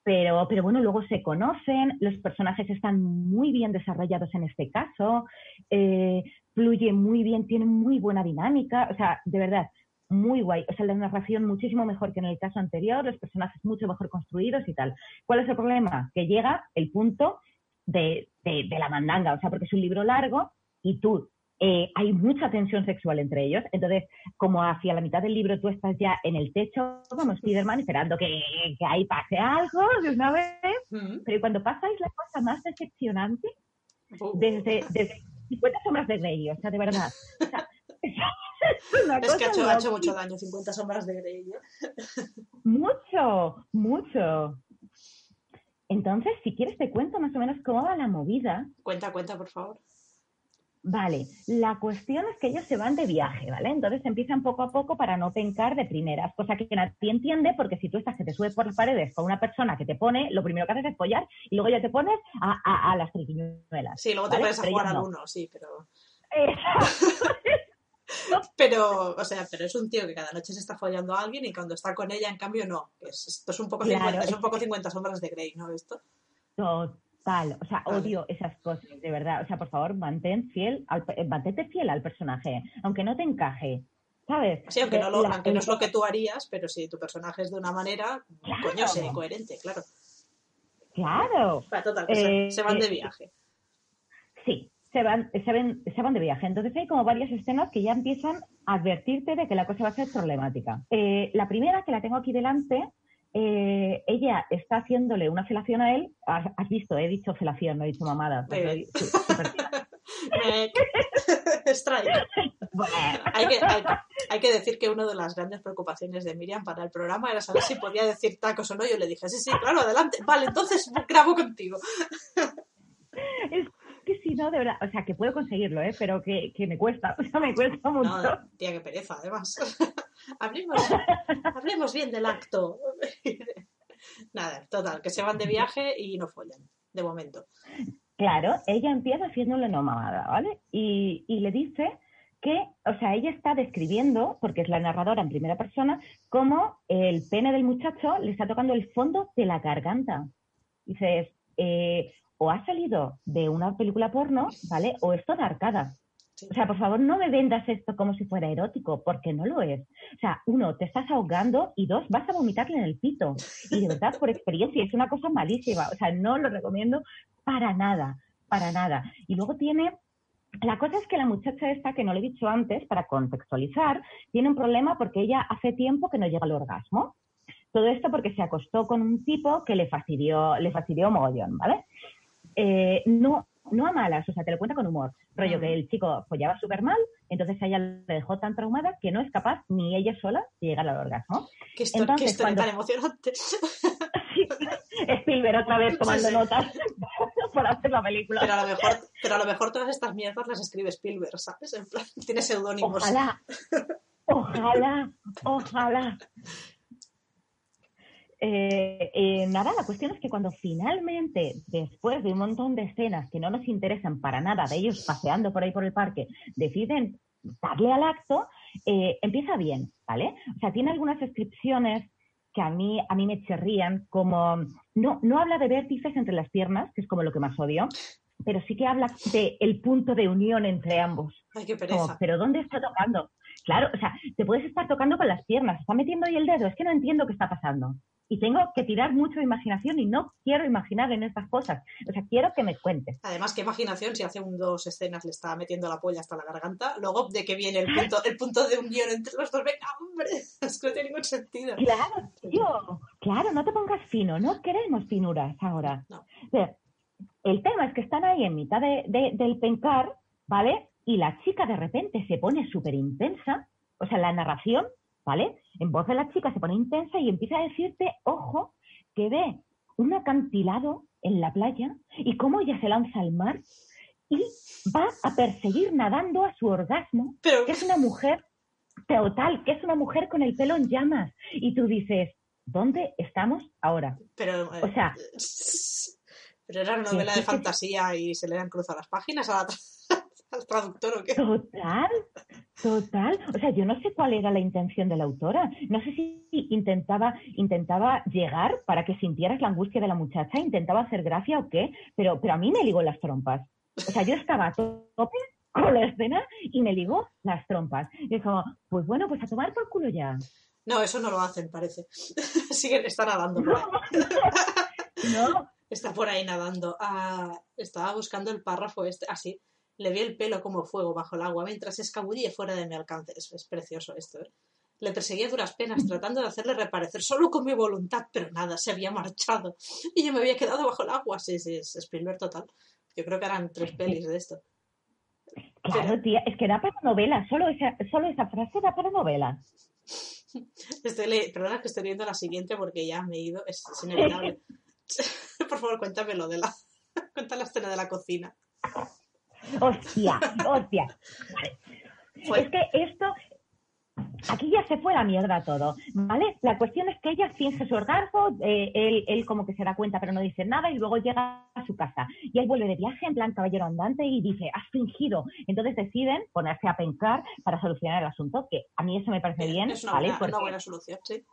Pero, pero bueno, luego se conocen, los personajes están muy bien desarrollados en este caso, eh, fluye muy bien, tiene muy buena dinámica, o sea, de verdad, muy guay. O sea, la narración muchísimo mejor que en el caso anterior, los personajes mucho mejor construidos y tal. ¿Cuál es el problema? Que llega el punto de, de- de la mandanga, o sea, porque es un libro largo y tú, eh, hay mucha tensión sexual entre ellos, entonces, como hacia la mitad del libro tú estás ya en el techo, como Spiderman, esperando que, que ahí pase algo de una vez, Mm. pero cuando pasa es la cosa más decepcionante desde, desde 50 sombras de Grey, o sea, de verdad. O sea, <laughs> es una Es que ha hecho, ha hecho loca. mucho daño, 50 sombras de Grey. ¿eh? Mucho, mucho. Entonces, si quieres, te cuento más o menos cómo va la movida. Cuenta, cuenta, por favor. Vale, la cuestión es que ellos se van de viaje, ¿vale? Entonces empiezan poco a poco para no pencar de primeras, cosa que nadie entiende porque si tú estás que te subes por las paredes con una persona que te pone, lo primero que haces es follar y luego ya te pones a, a- a las triquiñuelas. Sí, luego te ¿vale? pones a Pero jugar ellos al no. uno, sí, pero. <laughs> Pero, o sea, pero es un tío que cada noche se está follando a alguien y cuando está con ella, en cambio, no. Es, esto es un poco, Claro, 50, es es un poco 50 sombras de Grey, ¿no? Esto. O sea, odio esas cosas, de verdad. O sea, por favor, mantén fiel al, mantente fiel al personaje, aunque no te encaje, ¿sabes? Sí, aunque, Que no, lo, la- aunque no es lo que tú harías, pero si tu personaje es de una manera, Claro. coño, sé coherente, claro. Claro, total, Eh, se van de eh, viaje. sí, se van, se, ven- se van de viaje. Entonces hay como varias escenas que ya empiezan a advertirte de que la cosa va a ser problemática. Eh, la primera, que la tengo aquí delante, eh, ella está haciéndole una felación a él. Has, has visto, he dicho felación, no he dicho mamada. Eh. Soy Strike. <laughs> Bueno, Hay que, hay, hay que decir que una de las grandes preocupaciones de Miriam para el programa era saber si podía decir tacos o no. Yo le dije, sí, sí, claro, adelante. Vale, entonces grabo contigo. Es que si no, de verdad, o sea, que puedo conseguirlo, ¿eh? pero que, que me cuesta, <laughs> o sea, me cuesta mucho. No, tía, qué pereza, además. <laughs> hablemos, hablemos bien del acto. <laughs> Nada, total, que se van de viaje y no follan, de momento. Claro, ella empieza haciéndole no mamada, ¿vale? Y, y le dice que, o sea, ella está describiendo, porque es la narradora en primera persona, cómo el pene del muchacho le está tocando el fondo de la garganta. Dices, eh, o ha salido de una película porno, ¿vale? O es toda arcada. Sí. O sea, por favor, no me vendas esto como si fuera erótico, porque no lo es. O sea, uno, te estás ahogando y dos, vas a vomitarle en el pito. Y de verdad, por experiencia, es una cosa malísima. O sea, no lo recomiendo para nada, para nada. Y luego tiene... La cosa es que la muchacha esta, que no le he dicho antes, para contextualizar, tiene un problema porque ella hace tiempo que no llega al orgasmo. Todo esto porque se acostó con un tipo que le fastidió, le fastidió mogollón, ¿vale? Eh, no, no a malas, o sea, te lo cuenta con humor. Rollo que el chico follaba súper mal, entonces a ella le dejó tan traumada que no es capaz ni ella sola de llegar al orgasmo. Qué historia, Entonces, qué historia cuando- tan emocionante. <laughs> Spielberg otra vez tomando Sí, sí. notas <laughs> para hacer la película. Pero a lo mejor, pero a lo mejor todas estas mierdas las escribe Spielberg, ¿sabes? En plan, tiene seudónimos. Ojalá, ojalá, ojalá. Eh, eh, nada, la cuestión es que cuando finalmente, después de un montón de escenas que no nos interesan para nada, de ellos paseando por ahí por el parque, deciden darle al acto, eh, empieza bien, ¿vale? O sea, tiene algunas descripciones que a mí, a mí me chirrían, como no, no habla de vértices entre las piernas, que es como lo que más odio, pero sí que habla de el punto de unión entre ambos. Ay, qué Como, pereza. pero ¿dónde está tocando? Claro, o sea, te puedes estar tocando con las piernas, está metiendo ahí el dedo, es que no entiendo qué está pasando. Y tengo que tirar mucho de imaginación y no quiero imaginar en estas cosas. O sea, quiero que me cuentes. Además, qué imaginación si hace un, dos escenas le está metiendo la polla hasta la garganta. Luego, ¿de qué viene el punto, el punto de unión entre los dos? Venga, hombre, <laughs> es que no tiene ningún sentido. Claro, tío, claro, no te pongas fino, no queremos finuras ahora. No. O sea, el tema es que están ahí en mitad de- de- del pencar, ¿vale? Y la chica de repente se pone súper intensa o sea, la narración, ¿vale? En voz de la chica se pone intensa y empieza a decirte, ojo, que ve un acantilado en la playa y cómo ella se lanza al mar y va a perseguir nadando a su orgasmo, Pero, que es una mujer total, que es una mujer con el pelo en llamas. Y tú dices, ¿dónde estamos ahora? pero, eh, O sea, pero era una novela de sí. fantasía y se le han cruzado las páginas a la al traductor o qué. Total, total. O sea, yo no sé cuál era la intención de la autora. No sé si intentaba, intentaba llegar para que sintieras la angustia de la muchacha, intentaba hacer gracia o qué, pero, pero a mí me ligó las trompas. O sea, yo estaba a tope con la escena y me ligó las trompas. Y es como, pues bueno, pues a tomar por culo ya. No, eso no lo hacen, parece. <laughs> Siguen, está nadando. <laughs> No, Está por ahí nadando. Ah, estaba buscando el párrafo este. Así. Le vi el pelo como fuego bajo el agua mientras se escabullía fuera de mi alcance. Es, es precioso esto, ¿eh? Le perseguí a duras penas, <laughs> tratando de hacerle reparecer solo con mi voluntad, pero nada, se había marchado. Y yo me había quedado bajo el agua. Sí, sí, es Spielberg total. Yo creo que eran tres pelis de esto. claro, tía, es que da para novela. Solo esa, solo esa frase da para novela. <laughs> Estoy le- Perdona que estoy leyendo la siguiente porque ya me he ido. Es, es inevitable. <laughs> Por favor, cuéntame lo de la. Cuenta la escena de la cocina. Hostia, hostia. Fue- Es que esto, aquí ya se fue la mierda todo, ¿vale? La cuestión es que ella finge su orgasmo, eh, él, él como que se da cuenta pero no dice nada y luego llega a su casa. Y él vuelve de viaje en plan caballero andante y dice, has fingido. Entonces deciden ponerse a pensar para solucionar el asunto, que a mí eso me parece bien, es una, ¿vale? buena, Porque- una buena solución, sí.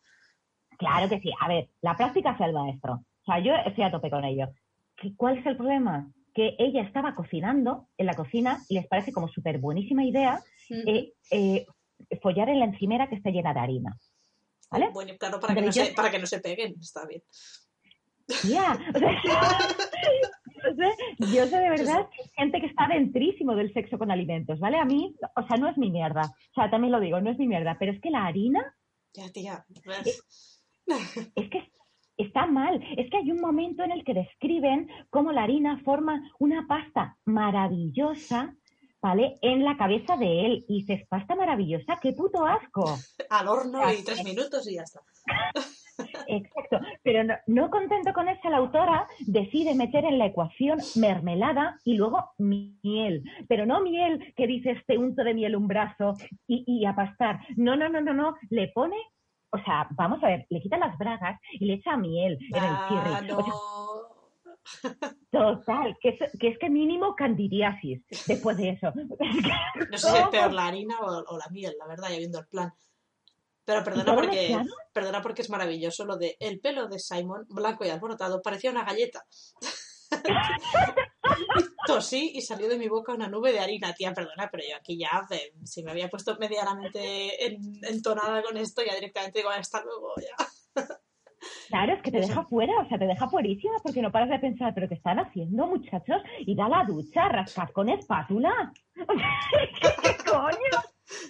Claro que sí. A ver, la práctica es el maestro. O sea, yo estoy a tope con ello. ¿Qué- ¿Cuál es el problema? Que ella estaba cocinando en la cocina y les parece como súper buenísima idea eh, eh, follar en la encimera que está llena de harina. ¿Vale? Bueno, claro, para que, no se, para que no se peguen, está bien. Ya, o sea, <laughs> yo sé, yo sé de verdad que hay gente que está dentrísimo del sexo con alimentos, ¿vale? A mí, o sea, no es mi mierda. O sea, también lo digo, no es mi mierda, pero es que la harina Ya, tía. es que está mal. Es que hay un momento en el que describen cómo la harina forma una pasta maravillosa, ¿vale? En la cabeza de él. Y dices, pasta maravillosa, qué puto asco. Al horno y tres minutos y ya está. <laughs> Exacto. Pero no, no contento con eso, la autora decide meter en la ecuación mermelada y luego miel. Pero no miel que dices te unto de miel un brazo y, y a pastar. No, no, no, no, no. Le pone, o sea, vamos a ver, le quita las bragas y le echa miel en el Ah, chirri. O sea, no. Total, que es, que es que mínimo candidiasis después de eso. <laughs> No sé si es peor la harina o, o la miel, la verdad, ya viendo el plan. Pero perdona porque, perdona porque es maravilloso lo de el pelo de Simon, blanco y alborotado, parecía una galleta. <laughs> Tosí y salió de mi boca una nube de harina, tía, perdona, pero yo aquí ya, eh, si me había puesto medianamente en- entonada con esto, ya directamente digo, hasta luego, ya. <laughs> Claro, es que te deja fuera, o sea, te deja fuerísima porque no paras de pensar, pero ¿qué están haciendo, muchachos? Ir a la ducha, rascar con espátula. <laughs> ¿Qué <laughs> coño?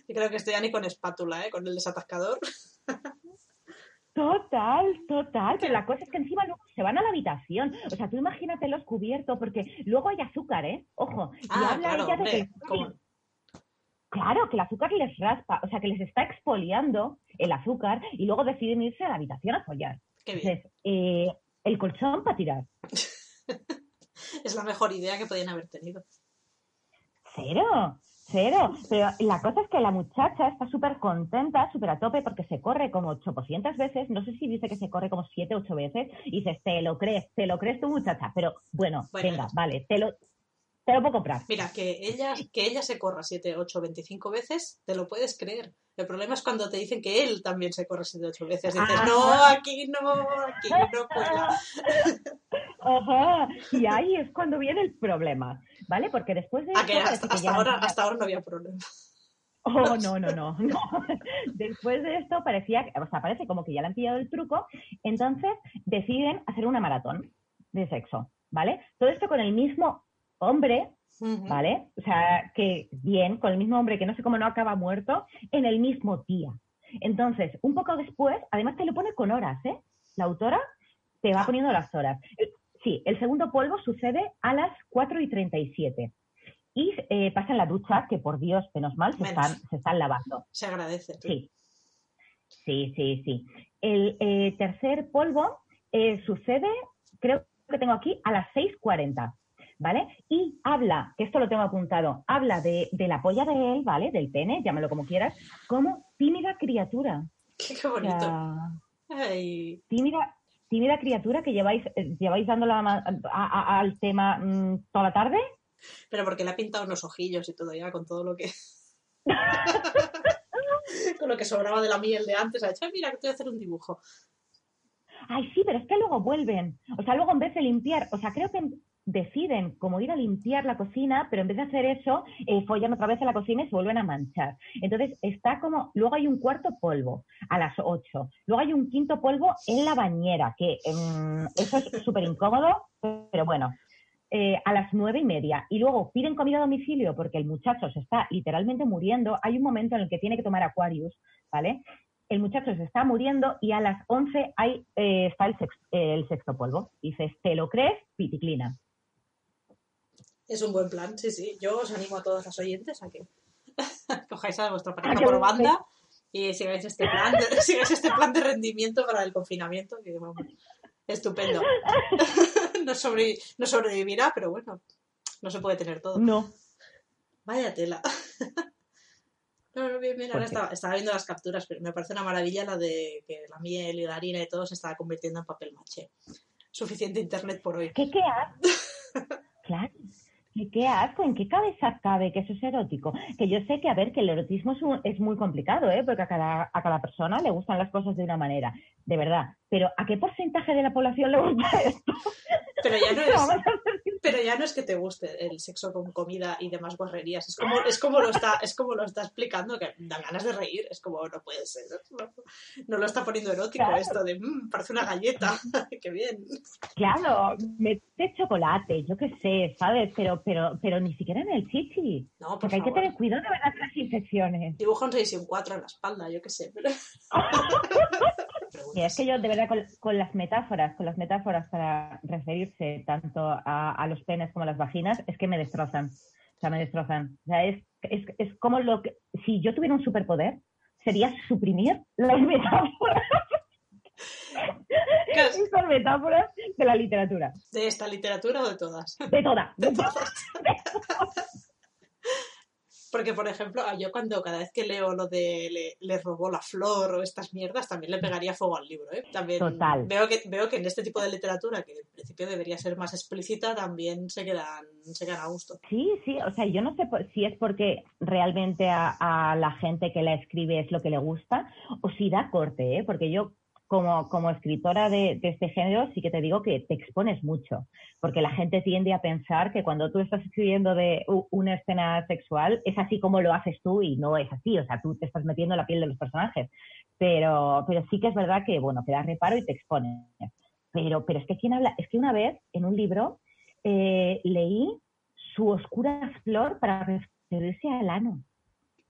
Yo creo que estoy ya ni con espátula, ¿eh? con el desatascador. Total, total. Pero la cosa es que encima luego se van a la habitación. O sea, tú imagínate los cubiertos, porque luego hay azúcar, ¿eh? Ojo. Y Ah, habla claro, ella de que Claro, que el azúcar les raspa, o sea, que les está expoliando el azúcar y luego deciden irse a la habitación a follar. Qué bien. Entonces, eh, el colchón para tirar. <laughs> Es la mejor idea que podían haber tenido. Cero, cero. Pero la cosa es que la muchacha está súper contenta, súper a tope, porque se corre como 800 veces. No sé si dice que se corre como 7, 8 veces. Y dices, te lo crees, te lo crees tu muchacha. Pero bueno, Bueno. venga, vale, te lo, te lo puedo comprar. Mira, que ella, que ella se corra 7, 8, 25 veces, te lo puedes creer. El problema es cuando te dicen que él también se corre 7, 8 veces. Dices, Ah. no, aquí no, aquí no cuela. <laughs> Ajá. Y ahí es cuando viene el problema, ¿vale? Porque después de Ah, esto que hasta, que hasta ahora, hasta ahora no había problema. Oh, no, no, no, <laughs> no. Después de esto parecía, o sea, parece como que ya le han pillado el truco, entonces deciden hacer una maratón de sexo, ¿vale? Todo esto con el mismo hombre. ¿vale? O sea, que bien, con el mismo hombre que no sé cómo no acaba muerto, en el mismo día. Entonces, un poco después, además te lo pone con horas, ¿eh? La autora te va poniendo las horas. Sí, el segundo polvo sucede a las 4 y 37. y eh, pasan la ducha, que por Dios, menos mal, se Menos. están, se están lavando. Se agradece. Sí. Sí, sí, sí. El eh, tercer polvo eh, sucede, creo que tengo aquí, a las 6.40, ¿vale? Y habla, que esto lo tengo apuntado, habla de, de la polla de él, ¿vale? Del pene, llámalo como quieras, como tímida criatura. Qué, qué O bonito. sea, Ay, tímida, tímida criatura que lleváis, eh, lleváis dando la ma- a- a- al tema mm, toda la tarde. pero porque le ha pintado unos ojillos y todo ya, con todo lo que. <laughs> con lo que sobraba de la miel de antes. Ha dicho, "Ay, mira, que te voy a hacer un dibujo. Ay, sí, pero es que luego vuelven. O sea, luego en vez de limpiar, o sea, creo que deciden como ir a limpiar la cocina, pero en vez de hacer eso, eh, follan otra vez a la cocina y se vuelven a manchar. Entonces está como, luego hay un cuarto polvo a las 8, luego hay un quinto polvo en la bañera, que em, eso es súper incómodo, pero bueno. eh, a las nueve y media y luego piden comida a domicilio porque el muchacho se está literalmente muriendo. Hay un momento en el que tiene que tomar Aquarius, ¿vale? el muchacho se está muriendo y a las 11 hay, eh, está el, sex- el sexto polvo. Dices, ¿te lo crees? Piticlina. Es un buen plan, sí, sí. Yo os animo a todos los oyentes a que <laughs> cojáis a vuestra pareja por banda y sigáis este plan de, <laughs> sigáis este plan de rendimiento para el confinamiento, que vamos, estupendo. <laughs> No, sobre- no sobrevivirá, pero bueno, no se puede tener todo. No. Vaya tela. No, no, bien, bien. Ahora estaba, estaba viendo las capturas, pero me parece una maravilla la de que la miel y la harina y todo se estaba convirtiendo en papel maché. Suficiente internet por hoy. ¿Qué, qué claro. ¿Qué, qué asco? ¿En qué cabeza cabe que eso es erótico? Que yo sé que, a ver, que el erotismo es, un- es muy complicado, ¿eh? Porque a cada, a cada persona le gustan las cosas de una manera, de verdad. Pero ¿a qué porcentaje de la población le gusta <laughs> esto? Pero ya no es, pero ya no es que te guste el sexo con comida y demás guarrerías. Es como, es como lo está, es como lo está explicando, que dan ganas de reír. Es como, no puede ser. No, no lo está poniendo erótico Claro. esto de, "Mm, parece una galleta. <laughs> Qué bien. Claro, mete chocolate, yo qué sé, ¿sabes? Pero, pero, pero ni siquiera en el chichi. No, por Porque hay que favor. tener cuidado de verdad con las infecciones. Dibuja un 6 y un 4 en la espalda, yo qué sé. Pero... <laughs> Y es que yo, de verdad, con, con las metáforas, con las metáforas para referirse tanto a, a los penes como a las vaginas, es que me destrozan. O sea, me destrozan. O sea, es, es, es como lo que. Si yo tuviera un superpoder, sería suprimir las metáforas. <laughs> Estas metáforas de la literatura. ¿De esta literatura o de todas? De toda. De todas. Porque, por ejemplo, a yo cuando cada vez que leo lo de le, le robó la flor o estas mierdas, también le pegaría fuego al libro. ¿eh? También Total. Veo, que, veo que en este tipo de literatura, que en principio debería ser más explícita, también se quedan, se quedan a gusto. Sí, sí, o sea, yo no sé si es porque realmente a, a la gente que la escribe es lo que le gusta o si da corte, ¿eh? porque yo como, escritora de, este género sí que te digo que te expones mucho, porque la gente tiende a pensar que cuando tú estás escribiendo de una escena sexual es así como lo haces tú y no es así, o sea, tú te estás metiendo en la piel de los personajes, pero, pero sí que es verdad que, bueno, te das reparo y te expones. Pero, pero es que quién habla, es que una vez en un libro eh, leí su oscura flor para referirse al ano.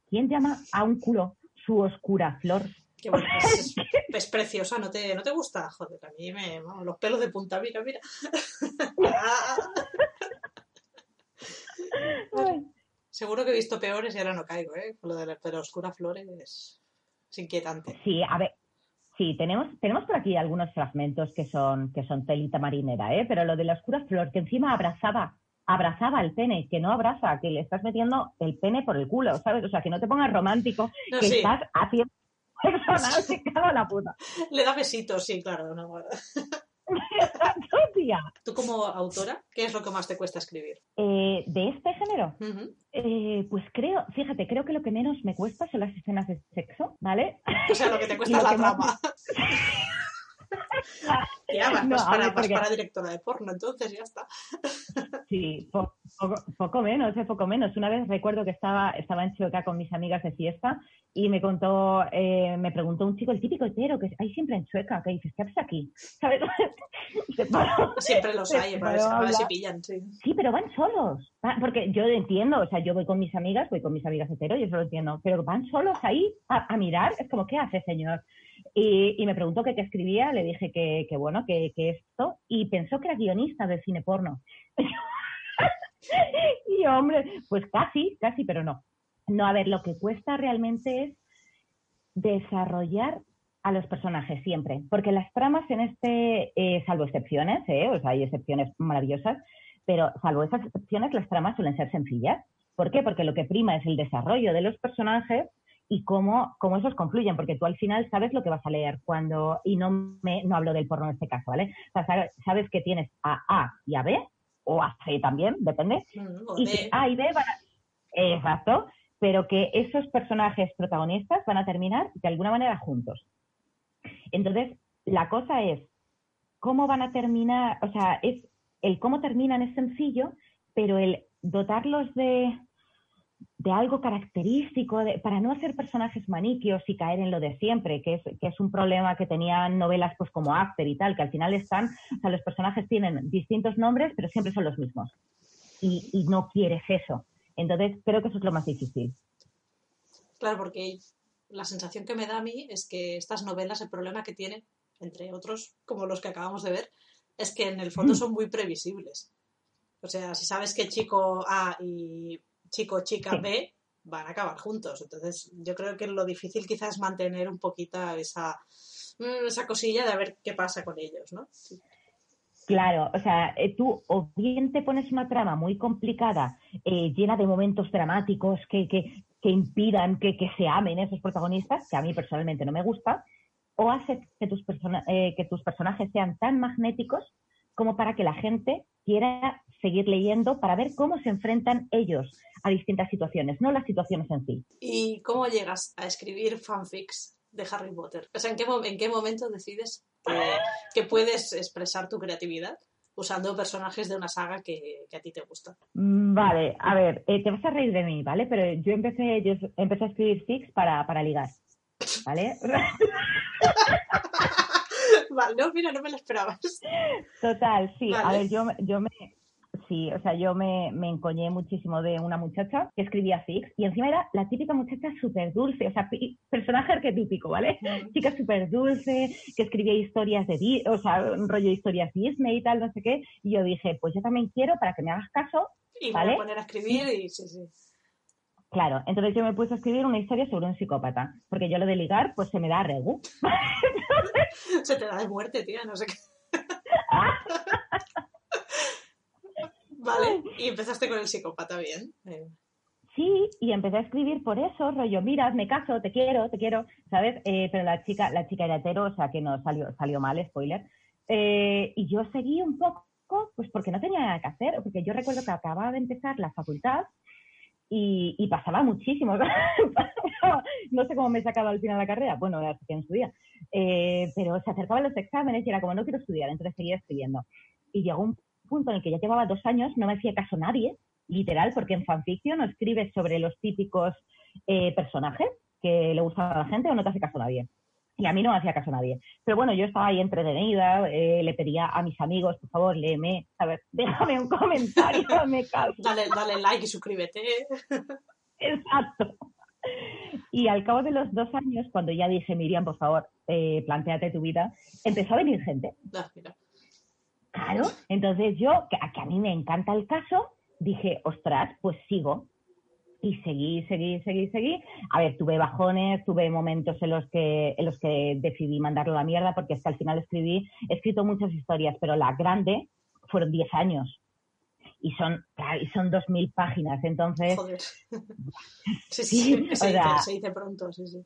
¿Quién llama a un culo su oscura flor? Que bueno, es, es preciosa, ¿no te, ¿no te gusta? Joder, a mí me. vamos, los pelos de punta, mira, mira. <laughs> Ay, seguro que he visto peores y ahora no caigo, ¿eh? Con lo de la pero oscura flores es, es inquietante. Sí, a ver. Sí, tenemos, tenemos por aquí algunos fragmentos que son, que son telita marinera, ¿eh? pero lo de la oscura flor, que encima abrazaba, abrazaba el pene, que no abraza, que le estás metiendo el pene por el culo, ¿sabes? O sea, que no te pongas romántico, No, que sí. estás haciendo <laughs> la puta. Le da besitos, sí, claro. no. Exacto, tía. Tú como autora, ¿qué es lo que más te cuesta escribir? Eh, de este género. Eh, pues creo, fíjate, creo que lo que menos me cuesta son las escenas de sexo, ¿vale? O sea, lo que te <laughs> cuesta la que más trama. <laughs> Ya, vas, <laughs> No, vas a para, ver, vas porque- para directora de porno, entonces ya está. <laughs> Sí, po- poco, poco menos, eh, poco menos. Una vez recuerdo que estaba, estaba en Chueca con mis amigas de fiesta y me contó, eh, me preguntó un chico, el típico hetero que hay siempre en Chueca, que dices, ¿qué haces aquí? <laughs> ¿Sabes? Paró. Siempre los hay, para a ver si pillan, sí. Sí, pero van solos. Porque yo entiendo, o sea, yo voy con mis amigas, voy con mis amigas hetero, yo eso lo entiendo, pero van solos ahí a, a mirar, es como, ¿qué hace, señor? Y, y me preguntó que qué escribía, le dije que, que bueno, que, esto, y pensó que era guionista del cine porno. <laughs> y hombre, pues casi, casi, pero no. No, a ver, lo que cuesta realmente es desarrollar a los personajes siempre, porque las tramas en este, eh, salvo excepciones, ¿eh? o sea, hay excepciones maravillosas, pero salvo esas excepciones, las tramas suelen ser sencillas. ¿Por qué? Porque lo que prima es el desarrollo de los personajes y cómo, cómo esos confluyen, porque tú al final sabes lo que vas a leer cuando, y no, me, no hablo del porno en este caso, ¿vale? O sea, sabes, que tienes a A y a B, o a C también, depende, Mm, o y que A y B van a... Exacto, pero que esos personajes protagonistas van a terminar de alguna manera juntos. Entonces, la cosa es, ¿cómo van a terminar? O sea, es el cómo terminan es sencillo, pero el dotarlos de, de algo característico, de- para no hacer personajes maniquios y caer en lo de siempre, que es, que es un problema que tenían novelas pues como After y tal, que al final están, o sea, los personajes tienen distintos nombres, pero siempre son los mismos. Y, y no quieres eso. Entonces, creo que eso es lo más difícil. Claro, porque la sensación que me da a mí es que estas novelas, el problema que tienen, entre otros, como los que acabamos de ver, es que en el fondo son muy previsibles. O sea, si sabes que chico A y chico chica. B van a acabar juntos. Entonces, yo creo que lo difícil quizás es mantener un poquito esa, mm, esa cosilla de a ver qué pasa con ellos, ¿no? Claro, o sea, eh, tú o bien te pones una trama muy complicada, eh, llena de momentos dramáticos que, que, que impidan que, que se amen esos protagonistas, que a mí personalmente no me gusta, o haces que tus, persona- eh, que tus personajes sean tan magnéticos como para que la gente quiera seguir leyendo para ver cómo se enfrentan ellos a distintas situaciones, no las situaciones en sí. ¿Y cómo llegas a escribir fanfics de Harry Potter? O sea, ¿en qué, en qué momento decides que, que puedes expresar tu creatividad usando personajes de una saga que, que a ti te gusta? Mm, Vale, a ver, eh, te vas a reír de mí, ¿vale? Pero yo empecé, yo empecé a escribir fics para, para ligar, ¿vale? <laughs> <laughs> vale, no, mira, no me lo esperabas. Total, sí. A Vale. ver, yo, yo me... Sí, o sea, yo me, me encoñé muchísimo de una muchacha que escribía fics y encima era la típica muchacha súper dulce, o sea, personaje arquetípico, ¿vale? Chica súper dulce, que escribía historias de, o sea, un rollo de historias Disney y tal, no sé qué. Y yo dije, pues yo también quiero, para que me hagas caso, Y me voy ¿Vale? a poner a escribir y sí, sí. Claro, entonces yo me puse a escribir una historia sobre un psicópata, porque yo lo de ligar, pues se me da regu. <laughs> Se te da de muerte, tía, no sé qué. <laughs> vale, y empezaste con el psicópata bien. Eh, Sí, y empecé a escribir por eso, rollo, mira, me caso, te quiero, te quiero, ¿sabes? Eh, pero la chica, la chica era hetero, o sea que no salió, salió mal, spoiler. Eh, y yo seguí un poco, pues porque no tenía nada que hacer, porque yo recuerdo que acababa de empezar la facultad y, y pasaba muchísimo. <laughs> no sé cómo me sacaba al final la carrera, bueno, la saqué en su día. Eh, pero se acercaban los exámenes y era como, no quiero estudiar, entonces seguía escribiendo. Y llegó un punto en el que ya llevaba dos años, no me hacía caso nadie, literal, porque en fanfiction no escribes sobre los típicos eh, personajes que le gustan a la gente o no te hace caso nadie. Y a mí no me hacía caso nadie. Pero bueno, yo estaba ahí entretenida, eh, le pedía a mis amigos, por favor, léeme, a ver, <laughs> déjame un comentario, <laughs> me caso. dale, dale like y suscríbete. Exacto. Y al cabo de los dos años, cuando ya dije, Miriam, por favor, eh, planteate tu vida, empezó a venir gente. Ah, mira. Claro. Entonces yo, que, que a mí me encanta el caso, dije, ostras, pues sigo. Y seguí, seguí, seguí, seguí. A ver, tuve bajones, tuve momentos en los que, en los que decidí mandarlo a la mierda, porque es que al final escribí, he escrito muchas historias, pero la grande fueron 10 años. Y son, y son 2.000 páginas. Entonces, Joder. <laughs> Sí, sí, Sí, se, o dice, sea- se dice pronto, sí, sí.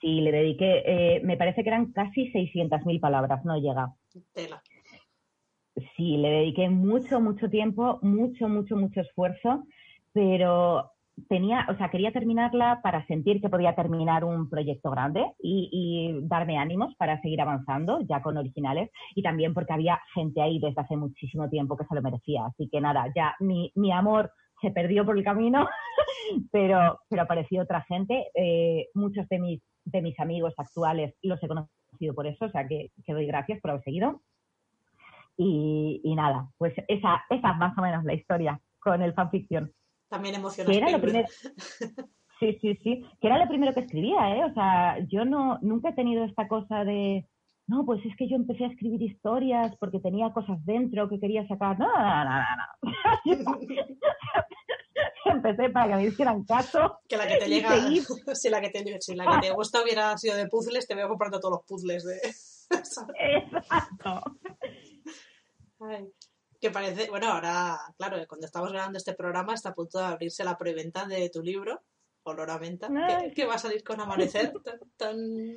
sí, le dediqué, eh, me parece que eran casi 600.000 palabras, no llega. Tela. Sí, le dediqué mucho, mucho tiempo, mucho, mucho, mucho esfuerzo, pero tenía, o sea, quería terminarla para sentir que podía terminar un proyecto grande y, y darme ánimos para seguir avanzando ya con originales y también porque había gente ahí desde hace muchísimo tiempo que se lo merecía. Así que nada, ya mi, mi amor se perdió por el camino, <laughs> pero, pero apareció otra gente. Eh, muchos de mis, de mis amigos actuales los he conocido por eso, o sea que, que doy gracias por haber seguido. Y, y nada, pues esa, esa es más o menos la historia con el fanfiction. También Que emocionaste. era lo primero. Sí, sí, sí. Que era lo primero que escribía, ¿eh? O sea, yo no, nunca he tenido esta cosa de. No, pues es que yo empecé a escribir historias porque tenía cosas dentro que quería sacar. No, no, no, no. <laughs> empecé para que me hicieran caso. Que la que te llega, <laughs> si la que te, si la que te gusta hubiera sido de puzzles, te veo comprando todos los puzzles de. <laughs> Exacto. Ay, que parece, bueno, ahora, claro, cuando estamos grabando este programa está a punto de abrirse la preventa de tu libro, Olor a Menta, que, que va a salir con Amanecer. tan- tan-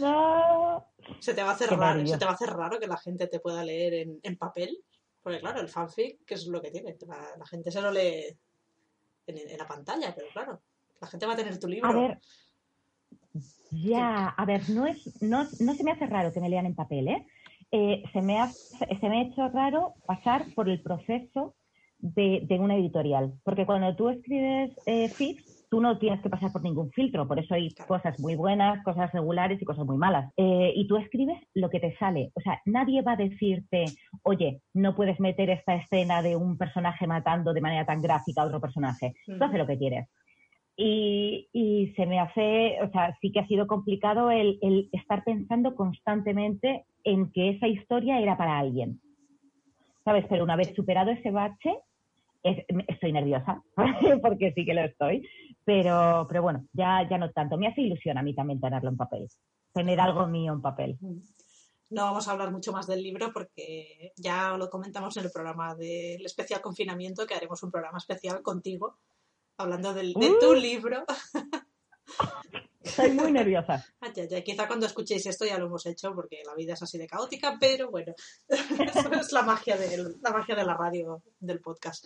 No. Se te va a hacer Qué raro, se te va a hacer raro que la gente te pueda leer en, en papel, porque claro, el fanfic, que es lo que tiene, la, la gente se lo lee en, en la pantalla, pero claro, la gente va a tener tu libro. A ver, ya, a ver, no es, no, no se me hace raro que me lean en papel, ¿eh? Eh, se, me ha, se me ha hecho raro pasar por el proceso de, de una editorial, porque cuando tú escribes eh, tú no tienes que pasar por ningún filtro, por eso hay cosas muy buenas, cosas regulares y cosas muy malas. Eh, y tú escribes lo que te sale, o sea, nadie va a decirte, oye, no puedes meter esta escena de un personaje matando de manera tan gráfica a otro personaje, tú haces lo que quieres. Y, y se me hace, o sea, sí que ha sido complicado el, el estar pensando constantemente en que esa historia era para alguien. ¿Sabes? Pero una vez superado ese bache, es- estoy nerviosa, <laughs> porque sí que lo estoy. Pero, pero bueno, ya, ya no tanto. Me hace ilusión a mí también tenerlo en papel. Tener algo mío en papel. No vamos a hablar mucho más del libro porque ya lo comentamos en el programa del especial confinamiento, que haremos un programa especial contigo, hablando del, de tu Uh. libro. Estoy muy nerviosa. <laughs> Ay, ay, ay, Quizá cuando escuchéis esto ya lo hemos hecho porque la vida es así de caótica, pero bueno, <laughs> eso es la magia, del- la magia de la radio, del podcast.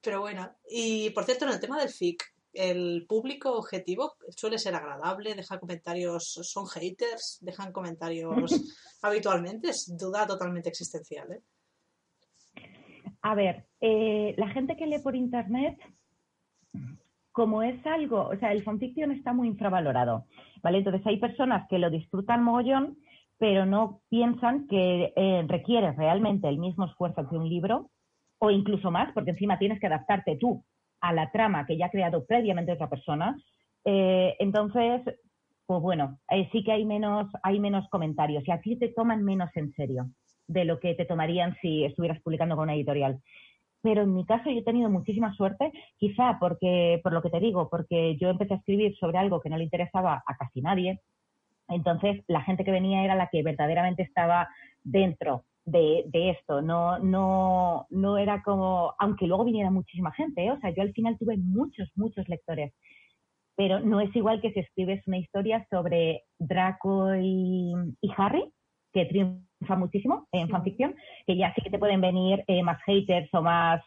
Pero bueno, y por cierto, en el tema del FIC, el público objetivo suele ser agradable, deja comentarios, son haters, dejan comentarios <laughs> habitualmente, es duda totalmente existencial. ¿eh? A ver, eh, la gente que lee por internet, como es algo, o sea, el fanfiction está muy infravalorado, ¿vale? Entonces hay personas que lo disfrutan mogollón, pero no piensan que eh, requiere realmente el mismo esfuerzo que un libro, o incluso más, porque encima tienes que adaptarte tú a la trama que ya ha creado previamente otra persona. Eh, entonces, pues bueno, sí que hay menos, hay menos comentarios y a ti te toman menos en serio de lo que te tomarían si estuvieras publicando con una editorial. Pero en mi caso yo he tenido muchísima suerte, quizá porque, por lo que te digo, porque yo empecé a escribir sobre algo que no le interesaba a casi nadie. Entonces, la gente que venía era la que verdaderamente estaba dentro de, esto. No, no, no era como, aunque luego viniera muchísima gente, ¿eh? o sea, yo al final tuve muchos, muchos lectores. Pero no es igual que si escribes una historia sobre Draco y, y Harry, que triunfa muchísimo en fanficción, que ya sí que te pueden venir eh, más haters o más,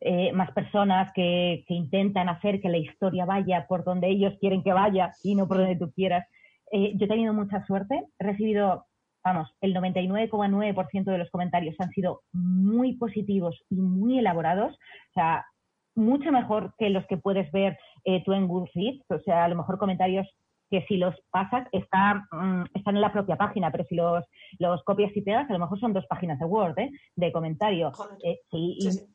eh, más personas que, que intentan hacer que la historia vaya por donde ellos quieren que vaya y no por donde tú quieras. Eh, yo he tenido mucha suerte, he recibido, vamos, el 99,9% de los comentarios han sido muy positivos y muy elaborados, o sea, mucho mejor que los que puedes ver eh, tú en Goodreads, o sea, a lo mejor comentarios que si los pasas está, mm, están en la propia página, pero si los, los copias y pegas, a lo mejor son dos páginas de Word, ¿eh? de comentario. Eh, sí, y- Sí, sí.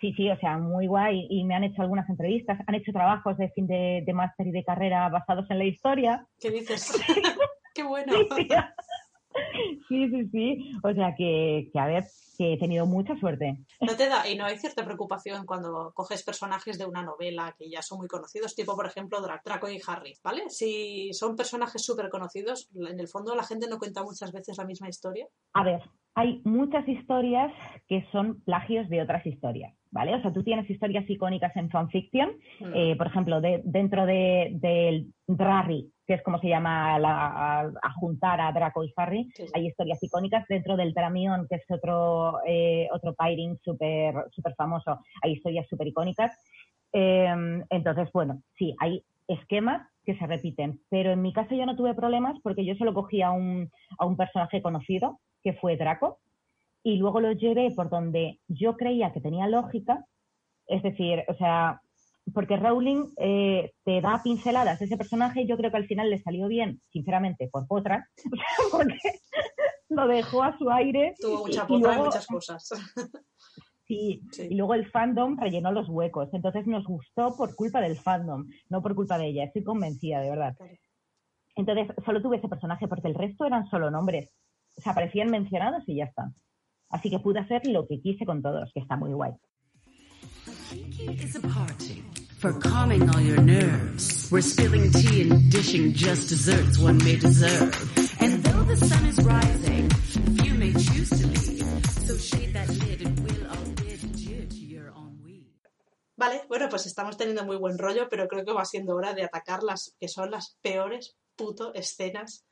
Sí, sí, o sea, muy guay. Y me han hecho algunas entrevistas, han hecho trabajos de fin de, de máster y de carrera basados en la historia. ¿Qué dices? <laughs> <laughs> Qué bueno. Sí, <laughs> sí, sí, sí. O sea, que, que, a ver, que he tenido mucha suerte. No te da, y no hay cierta preocupación cuando coges personajes de una novela que ya son muy conocidos, tipo por ejemplo Dra- Draco y Harry, ¿vale? Si son personajes súper conocidos, en el fondo la gente no cuenta muchas veces la misma historia. A ver, hay muchas historias que son plagios de otras historias, ¿vale? O sea, tú tienes historias icónicas en fanfiction, Mm. eh, por ejemplo, de- dentro de- del Drarry, que es como se llama la- a, a juntar a Draco y Harry, Sí, hay historias icónicas. Dentro del Dramión, que es otro, eh, otro pairing súper súper famoso, hay historias súper icónicas. Eh, entonces, bueno, sí, hay esquemas que se repiten, pero en mi caso yo no tuve problemas porque yo solo cogí a un, a un personaje conocido, que fue Draco, y luego lo llevé por donde yo creía que tenía lógica, es decir, o sea, porque Rowling eh, te da pinceladas de ese personaje y yo creo que al final le salió bien, sinceramente, por potra, <laughs> porque <laughs> lo dejó a su aire. Tuvo mucha y potra y luego- muchas cosas. <laughs> Sí, Sí. y luego el fandom rellenó los huecos. Entonces nos gustó por culpa del fandom, no por culpa de ella. Estoy convencida, de verdad. Entonces solo tuve ese personaje porque el resto eran solo nombres. O sea, aparecían mencionados y ya está. Así que pude hacer lo que quise con todos, que está muy guay. For calming all your nerves. We're spilling tea and dishing just desserts one may deserve. And though the sun is rising, few may choose to leave. So shade that lid and we'll all bid to your ennui. Vale, bueno, pues estamos teniendo muy buen rollo, pero creo que va siendo hora de atacar las que son las peores puto escenas.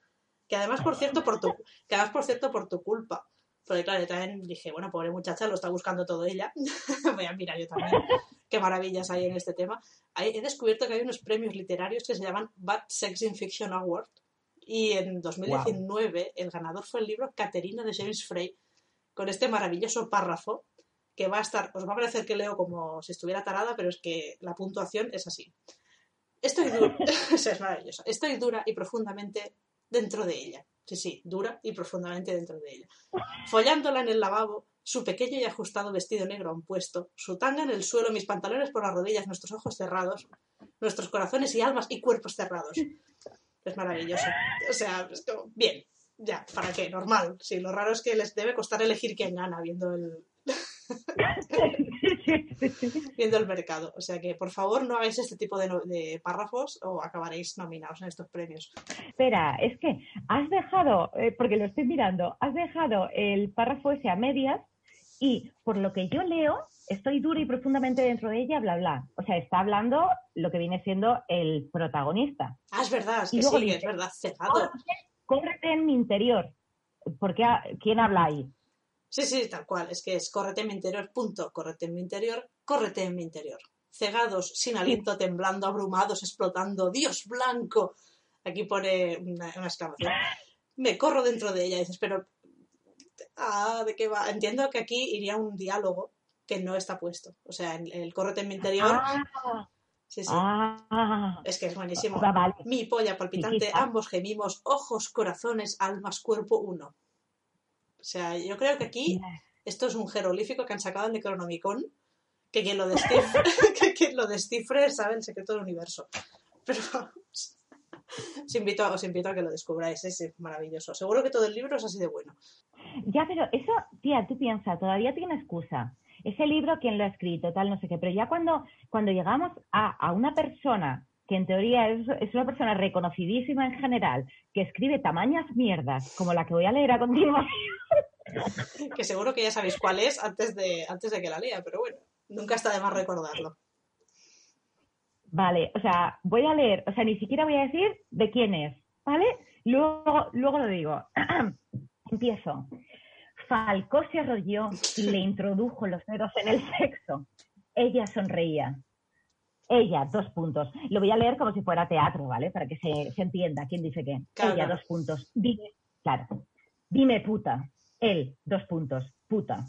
Que además, por cierto, por tu, que además, por cierto, por tu culpa. Porque claro, yo también dije, bueno, pobre muchacha, lo está buscando todo ella. <laughs> Voy a mirar yo también qué maravillas hay en este tema. He descubierto que hay unos premios literarios que se llaman Bad Sex in Fiction Award. Y en 2019 el ganador fue el libro Caterina de James Frey, con este maravilloso párrafo que va a estar, os va a parecer que leo como si estuviera tarada, pero es que la puntuación es así. Estoy dura, <laughs> <laughs> es maravillosa. Estoy dura y profundamente dentro de ella. Sí, sí, dura y profundamente dentro de ella. Follándola en el lavabo, su pequeño y ajustado vestido negro aún puesto, su tanga en el suelo, mis pantalones por las rodillas, nuestros ojos cerrados, nuestros corazones y almas y cuerpos cerrados. Es maravilloso. O sea, es como, bien, ya, ¿para qué? Normal. Sí, lo raro es que les debe costar elegir quién gana viendo el, <laughs> viendo el mercado. O sea que, por favor, no hagáis este tipo de, párrafos o acabaréis nominados en estos premios. Espera, es que has dejado, eh, porque lo estoy mirando, has dejado el párrafo ese a medias y por lo que yo leo, estoy dura y profundamente dentro de ella, bla, bla. O sea, está hablando lo que viene siendo el protagonista. Ah, es verdad, es Y que luego sí, dice, es verdad, cegado. Córrete en mi interior. Porque, ¿quién habla ahí? Sí, sí, tal cual. Es que es córrete en mi interior, punto. Córrete en mi interior, córrete en mi interior. Cegados, sin aliento, temblando, abrumados, explotando. ¡Dios blanco! Aquí pone una, una exclamación. Me corro dentro de ella. Y dices, pero. Ah, ¿de qué va? Entiendo que aquí iría un diálogo que no está puesto. O sea, en el córrete en mi interior. Ah, Sí, sí. ah, Es que es buenísimo. va, vale. Mi polla palpitante, Sí, ambos gemimos, ojos, corazones, almas, cuerpo, uno. O sea, yo creo que aquí esto es un jeroglífico que han sacado en Necronomicon, que quien lo descifre, <laughs> que quien lo descifre sabe el secreto del universo. Pero vamos, os invito, os invito a que lo descubráis, es maravilloso. Seguro que todo el libro es así de bueno. Ya, pero eso, tía, tú piensas, todavía tiene excusa. Ese libro, ¿quién lo ha escrito? Tal, no sé qué. Pero ya cuando, cuando llegamos a, a una persona que en teoría es, es una persona reconocidísima en general, que escribe tamañas mierdas, como la que voy a leer a continuación. <laughs> Que seguro que ya sabéis cuál es antes de, antes de que la lea, pero bueno, nunca está de más recordarlo. Vale, o sea, voy a leer, o sea, ni siquiera voy a decir de quién es, ¿vale? Luego, luego lo digo. <clears throat> Empiezo. Falcó se arrolló y le introdujo los dedos en el sexo. Ella sonreía. Ella, dos puntos. Lo voy a leer como si fuera teatro, ¿vale? Para que se, se entienda quién dice qué. Claro, Ella, dos puntos. Dime, claro. Dime puta. Él, dos puntos. Puta.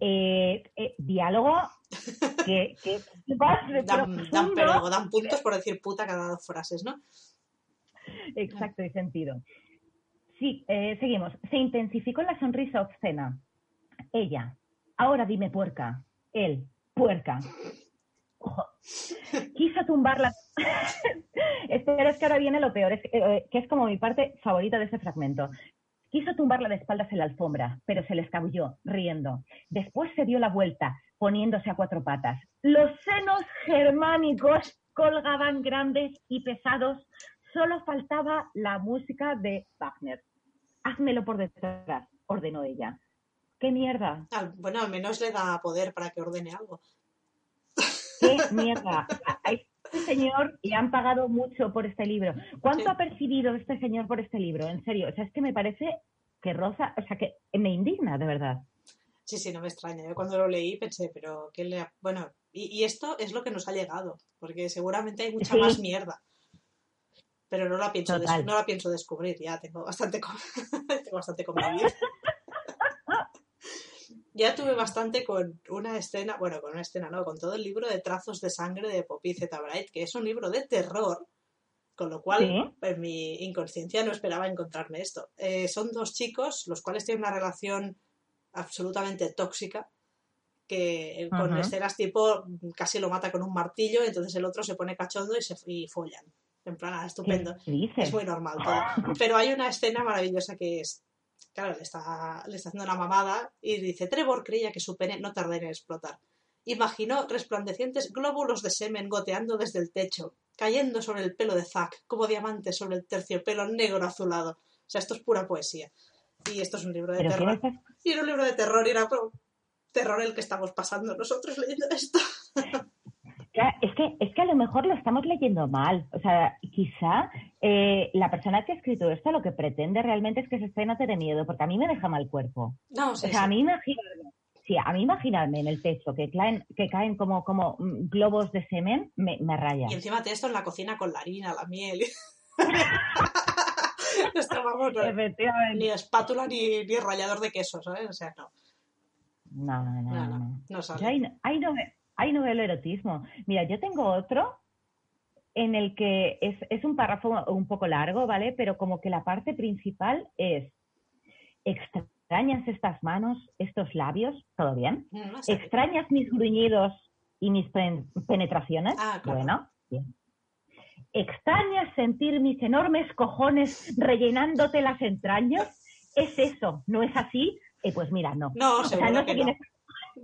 Eh, eh, diálogo <laughs> que, que vas de Dan, dan, pero puntos por decir puta cada dos frases, ¿no? Exacto, y sentido. Sí, eh, seguimos. Se intensificó la sonrisa obscena. Ella, ahora dime puerca. Él, puerca. Ojo. Quiso tumbarla. <laughs> Espera, es que ahora viene lo peor, es, eh, que es como mi parte favorita de ese fragmento. Quiso tumbarla de espaldas en la alfombra, pero se le escabulló, riendo. Después se dio la vuelta, poniéndose a cuatro patas. Los senos germánicos colgaban grandes y pesados. Solo faltaba la música de Wagner. Házmelo por detrás, ordenó ella. ¿Qué mierda? Al- bueno, al menos le da poder para que ordene algo. ¿Qué mierda? A este señor le han pagado mucho por este libro. ¿Cuánto Sí. ha percibido este señor por este libro? En serio, o sea, es que me parece que roza, o sea, que me indigna, de verdad. Sí, sí, no me extraña. Yo cuando lo leí pensé, pero ¿qué le ha- Bueno, y, y esto es lo que nos ha llegado, porque seguramente hay mucha Sí. más mierda. Pero no la pienso, des- no la pienso descubrir, ya tengo bastante con, <laughs> tengo bastante con. <laughs> Ya tuve bastante con una escena, bueno, con una escena, no, con todo el libro de trazos de sangre de Poppy Z. Bright, que es un libro de terror, con lo cual Sí. en mi inconsciencia no esperaba encontrarme esto. Eh, son dos chicos, los cuales tienen una relación absolutamente tóxica, que con Ajá. escenas tipo casi lo mata con un martillo, entonces el otro se pone cachondo y se y follan. En plan, ah, estupendo. Es muy normal todo. Pero hay una escena maravillosa que es, claro, le está, le está haciendo una mamada y dice, Trevor creía que su pene no tardaría en explotar. imaginó resplandecientes glóbulos de semen goteando desde el techo, cayendo sobre el pelo de Zack, como diamantes sobre el terciopelo negro azulado. O sea, esto es pura poesía. Y esto es un libro de ¿Pero qué terror. Y era un libro de terror y era terror el que estamos pasando nosotros leyendo esto. <laughs> Claro, Es que, es que a lo mejor lo estamos leyendo mal. O sea, quizá eh, la persona que ha escrito esto lo que pretende realmente es que ese escena te dé miedo, porque a mí me deja mal cuerpo. No, O sí, sea, sí. a mí imaginarme, sí, a mí imaginarme en el techo que caen, que caen como, como mm, globos de semen me, me raya. Y encima de esto en la cocina con la harina, la miel. <laughs> <laughs> Efectivamente. ni espátula ni, ni rallador de queso, ¿sabes? O sea, no. No, no, no. No, no. no, sale. Yo ahí, no- ahí no, ve- ahí no veo el erotismo. Mira, yo tengo otro en el que es, es un párrafo un poco largo, ¿vale? Pero como que la parte principal es extrañas estas manos, estos labios, ¿todo bien? Mm, no sé. ¿Extrañas mis gruñidos y mis pen- penetraciones? Ah, claro. Bueno, bien. ¿Extrañas sentir mis enormes cojones rellenándote las entrañas? ¿Es eso? ¿No es así? Eh, pues mira, no. No, O sea, no que sé quién no. es-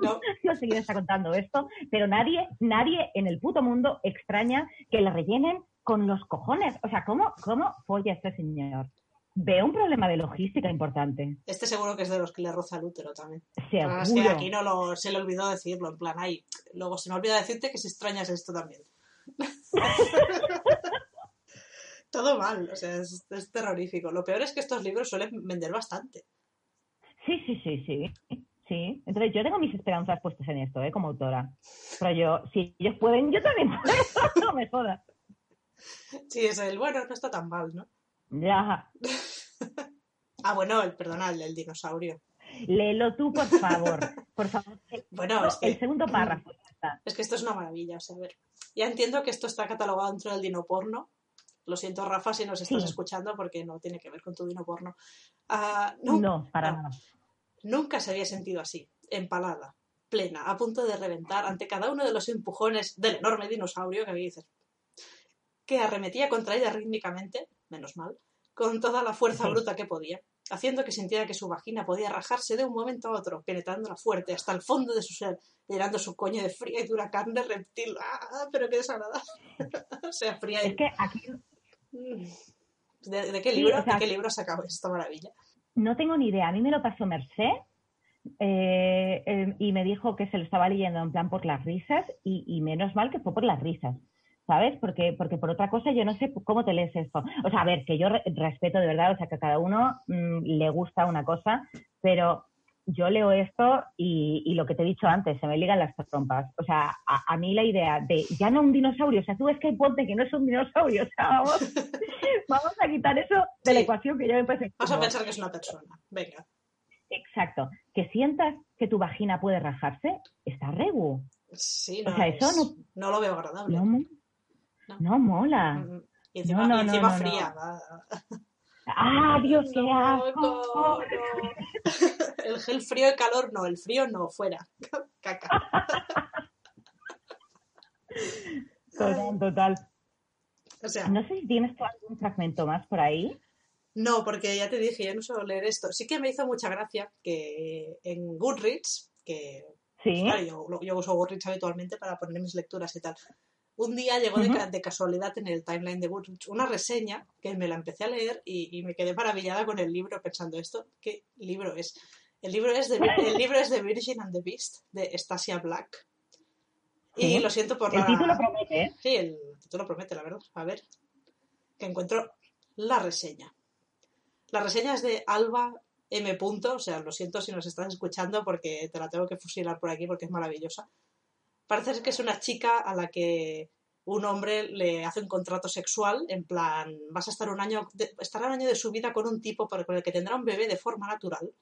No, <laughs> no sé quién está contando esto, pero nadie, nadie en el puto mundo extraña que le rellenen con los cojones. O sea, ¿cómo, cómo folla este señor? Veo un problema de logística importante. este seguro que es de los que le roza el útero también. Seguro. Es que aquí no lo, se le olvidó decirlo, en plan, ay, luego se me olvida decirte que si extrañas esto también. <laughs> Todo mal, o sea, es, es terrorífico. Lo peor es que estos libros suelen vender bastante. Sí, sí, sí, sí. Sí, entonces yo tengo mis esperanzas puestas en esto, ¿eh? Como autora. Pero yo, si ellos pueden, yo también puedo. <laughs> no me jodas. Sí, es el, bueno, no está tan mal, ¿no? Ya. <laughs> Ah, bueno, el, perdona, el dinosaurio. Léelo tú, por favor. Por favor. <laughs> Bueno, es El que, segundo párrafo. es que esto es una maravilla, o sea, a ver. Ya entiendo que esto está catalogado dentro del dinoporno. Lo siento, Rafa, si nos estás Sí. escuchando, porque no tiene que ver con tu dinoporno. Ah, no, No, para nada. Nunca se había sentido así, empalada, plena, a punto de reventar ante cada uno de los empujones del enorme dinosaurio que había dices, que arremetía contra ella rítmicamente, menos mal, con toda la fuerza Sí. bruta que podía, haciendo que sintiera que su vagina podía rajarse de un momento a otro, penetrándola fuerte hasta el fondo de su ser, llenando su coño de fría y dura carne reptil. ¡Ah, pero qué desagradable! <laughs> o sea, fría y... Es que aquí. <laughs> ¿De, de qué Sí, libro, o sea, ¿De qué libro esta maravilla? No tengo ni idea. A mí me lo pasó Merced eh, eh, y me dijo que se lo estaba leyendo en plan por las risas y, y menos mal que fue por las risas, ¿sabes? Porque, porque por otra cosa yo no sé cómo te lees esto. O sea, a ver, que yo re- respeto de verdad, o sea, que a cada uno mm, le gusta una cosa, pero yo leo esto y, y lo que te he dicho antes, se me ligan las trompas. O sea, a, a mí la idea de ya no un dinosaurio, o sea, tú ves que ponte que no es un dinosaurio, <laughs> o sea, vamos, <laughs> vamos a quitar eso de la ecuación que ya me parece. Vas a pensar que es una persona. Venga. Exacto. Que sientas que tu vagina puede rajarse, está regu. Sí, O no, sea, es- eso no- no lo veo agradable. No, No. no mola. Mm, Y encima, No, no, y encima fría. ¡Ah, <laughs> Dios, qué asco! El gel frío y calor no, el frío no, fuera. <laughs> Caca. Total, total. O sea, No sé si tienes tú algún fragmento más por ahí. no, porque ya te dije, yo no suelo leer esto. Sí que me hizo mucha gracia que en Goodreads, que Sí. Claro, yo, yo uso Goodreads habitualmente para poner mis lecturas y tal. Un día llegó de, casualidad en el timeline de Goodreads una reseña que me la empecé a leer y, y me quedé maravillada con el libro pensando esto, ¿qué libro es? El libro es de, el libro es de Virgin and the Beast de Stasia Black. Y Sí. lo siento por El la... título promete, ¿eh? Sí, el título promete, la verdad. A ver, que encuentro la reseña. La reseña es de Alba M. Punto, o sea, lo siento si nos estás escuchando porque te la tengo que fusilar por aquí porque es maravillosa. Parece ser que es una chica a la que un hombre le hace un contrato sexual, en plan, vas a estar un año, de, estará un año de su vida con un tipo con el que tendrá un bebé de forma natural,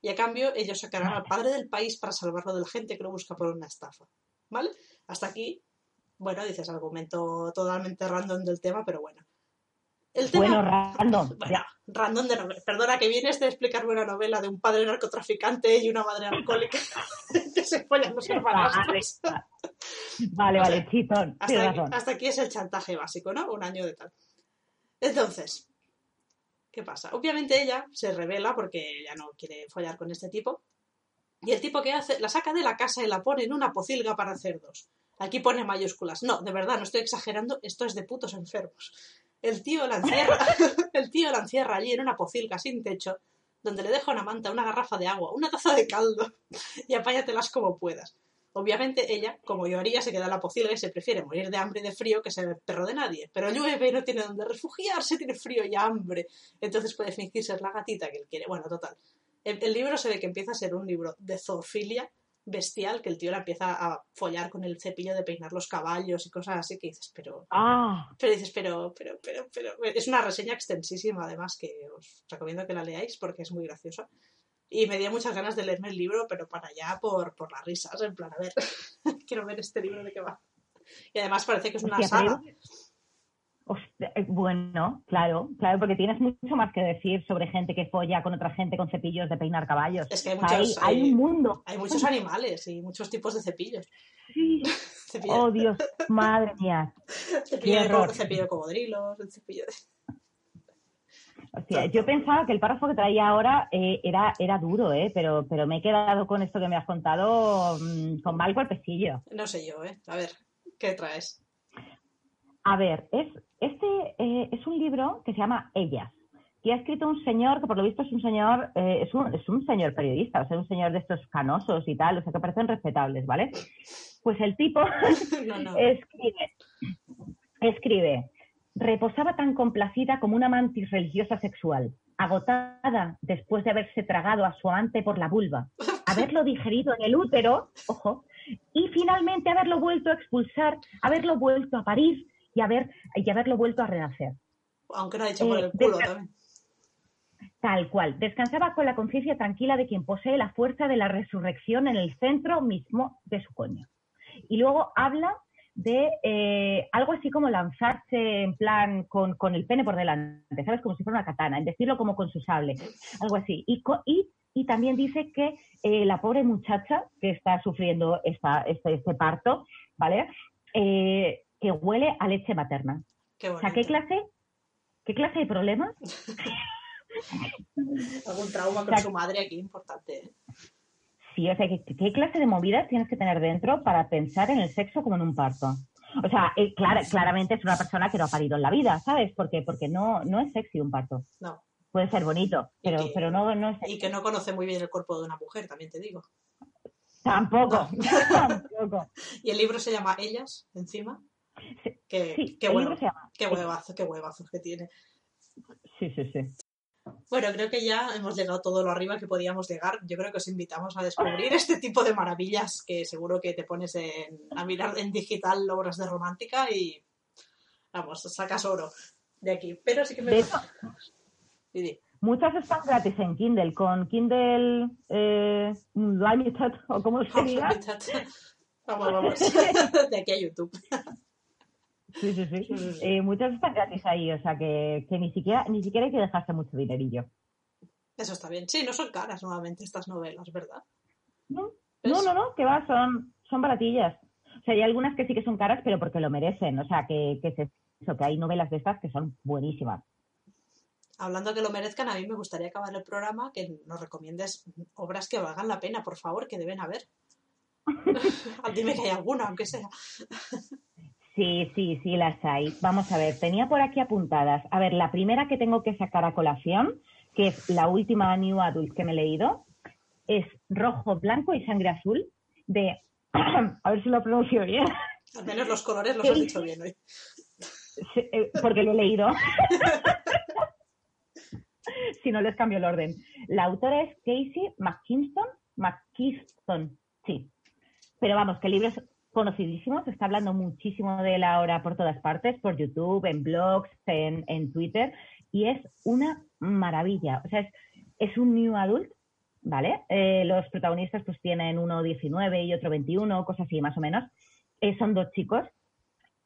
y a cambio ellos sacarán al padre del país para salvarlo de la gente que lo busca por una estafa. ¿Vale? Hasta aquí, bueno, dices argumento totalmente random del tema, pero bueno. El tema, Bueno, random. <laughs> bueno, random de novela. Perdona, que vienes de explicarme una novela de un padre narcotraficante y una madre alcohólica <laughs> que se follan los Vale, hermanastros. <laughs> vale, sea, vale, chitón. Hasta aquí, hasta aquí es el chantaje básico, ¿no? Un año de tal. Entonces, ¿qué pasa? Obviamente ella se revela porque ella no quiere follar con este tipo Y el tipo que hace, la saca de la casa y la pone en una pocilga para cerdos. Aquí pone mayúsculas. No, de verdad, no estoy exagerando, esto es de putos enfermos. El tío la encierra, <laughs> el tío la encierra allí en una pocilga sin techo, donde le deja una manta, una garrafa de agua, una taza de caldo y apáñatelas como puedas. Obviamente ella, como yo haría, se queda en la pocilga y se prefiere morir de hambre y de frío que ser el perro de nadie. Pero llueve y no tiene donde refugiarse, tiene frío y hambre. Entonces puede fingir ser la gatita que él quiere. Bueno, total. El, el libro se ve que empieza a ser un libro de zoofilia bestial, que el tío la empieza a follar con el cepillo de peinar los caballos y cosas así que dices, pero... Ah, Pero dices, pero, pero, pero, pero... Es una reseña extensísima, además, que os recomiendo que la leáis porque es muy graciosa. Y me dio muchas ganas de leerme el libro, pero para allá por, por las risas, en plan, a ver, <laughs> quiero ver este libro de qué va. Y además parece que es una saga. hostia, eh, bueno, claro, claro, porque tienes mucho más que decir sobre gente que folla con otra gente con cepillos de peinar caballos. Es que hay muchos, hay, hay- hay un mundo. Hay muchos animales y muchos tipos de cepillos. Sí. <laughs> Cepillo, Oh, Dios, madre mía. <laughs> cepillo, de, cepillo de cocodrilos, el cepillo de... Hostia, yo pensaba que el párrafo que traía ahora eh, era, era duro, ¿eh? pero, pero me he quedado con esto que me has contado mm, con mal cuerpecillo. No sé yo, ¿eh? A ver, ¿qué traes? A ver, es, este eh, es un libro que se llama Ellas, que ha escrito un señor que por lo visto es un señor, eh, es, un, es un señor periodista, o sea, un señor de estos canosos y tal, o sea, que parecen respetables, ¿vale? Pues el tipo <laughs> No, no. <laughs> escribe, escribe, reposaba tan complacida como una mantis religiosa sexual, agotada después de haberse tragado a su amante por la vulva, <laughs> haberlo digerido en el útero, ojo, y finalmente haberlo vuelto a expulsar, haberlo vuelto a parir y, haber, y haberlo vuelto a renacer. Aunque no ha dicho por Eh, el culo también. Tal cual. Descansaba con la conciencia tranquila de quien posee la fuerza de la resurrección en el centro mismo de su coño. Y luego habla de eh, algo así como lanzarse en plan con, con el pene por delante, ¿sabes? Como si fuera una katana, en decirlo como con su sable, algo así. Y, y, y también dice que eh, la pobre muchacha que está sufriendo esta, este, este parto, ¿vale? Eh, que huele a leche materna. Qué O sea, ¿qué clase, qué clase de problemas <laughs> Algún trauma con O sea, su madre aquí importante. Sí, o sea, ¿qué, qué clase de movidas tienes que tener dentro para pensar en el sexo como en un parto? O sea, eh, clara- claramente es una persona que no ha parido en la vida, ¿sabes? Porque, porque no, no es sexy un parto. No. Puede ser bonito, pero, que- pero no, no es Y que no conoce muy bien el cuerpo de una mujer, también te digo. Tampoco, <laughs> tampoco. Y el libro se llama Ellas, encima. Sí, Qué, Sí, qué, huevo- libro se llama. qué huevazo, qué huevazos que tiene. Sí, sí, sí. Bueno, creo que ya hemos llegado todo lo arriba que podíamos llegar. Yo creo que os invitamos a descubrir este tipo de maravillas que seguro que te pones en- a mirar en digital obras de romántica y vamos, sacas oro de aquí. Pero sí que me muchas están gratis en Kindle, con Kindle eh, o como se <laughs> diga. Vamos, vamos. <laughs> De aquí a YouTube. Sí, sí, sí. Eh, muchas están gratis ahí, o sea que, que ni siquiera ni siquiera hay que dejarse mucho dinerillo. Eso está bien. Sí, no son caras nuevamente estas novelas, ¿verdad? No, no, no, no, que va, son, son baratillas. O sea, hay algunas que sí que son caras, pero porque lo merecen. O sea, que, que es eso, que hay novelas de estas que son buenísimas. Hablando que lo merezcan, a mí me gustaría acabar el programa que nos recomiendes obras que valgan la pena, por favor, que deben haber. <laughs> <laughs> Dime que hay alguna, aunque sea. Sí, sí, sí, las hay. Vamos a ver, tenía por aquí apuntadas. A ver, la primera que tengo que sacar a colación, que es la última New Adult que me he leído, es Rojo, Blanco y Sangre Azul, de, <clears throat> a ver si lo pronuncio bien, Al menos los colores los has dicho bien hoy. Eh, porque lo he leído. <laughs> si no les cambio el orden. La autora es Casey McKinston, McKeeston, sí. Pero vamos, que el libro es conocidísimo, se está hablando muchísimo de él ahora por todas partes, por YouTube, en blogs, en, Twitter, y es una maravilla. O sea, es, un new adult, ¿vale? Eh, los protagonistas pues tienen uno 19 y otro 21, cosas así más o menos. Eh, son dos chicos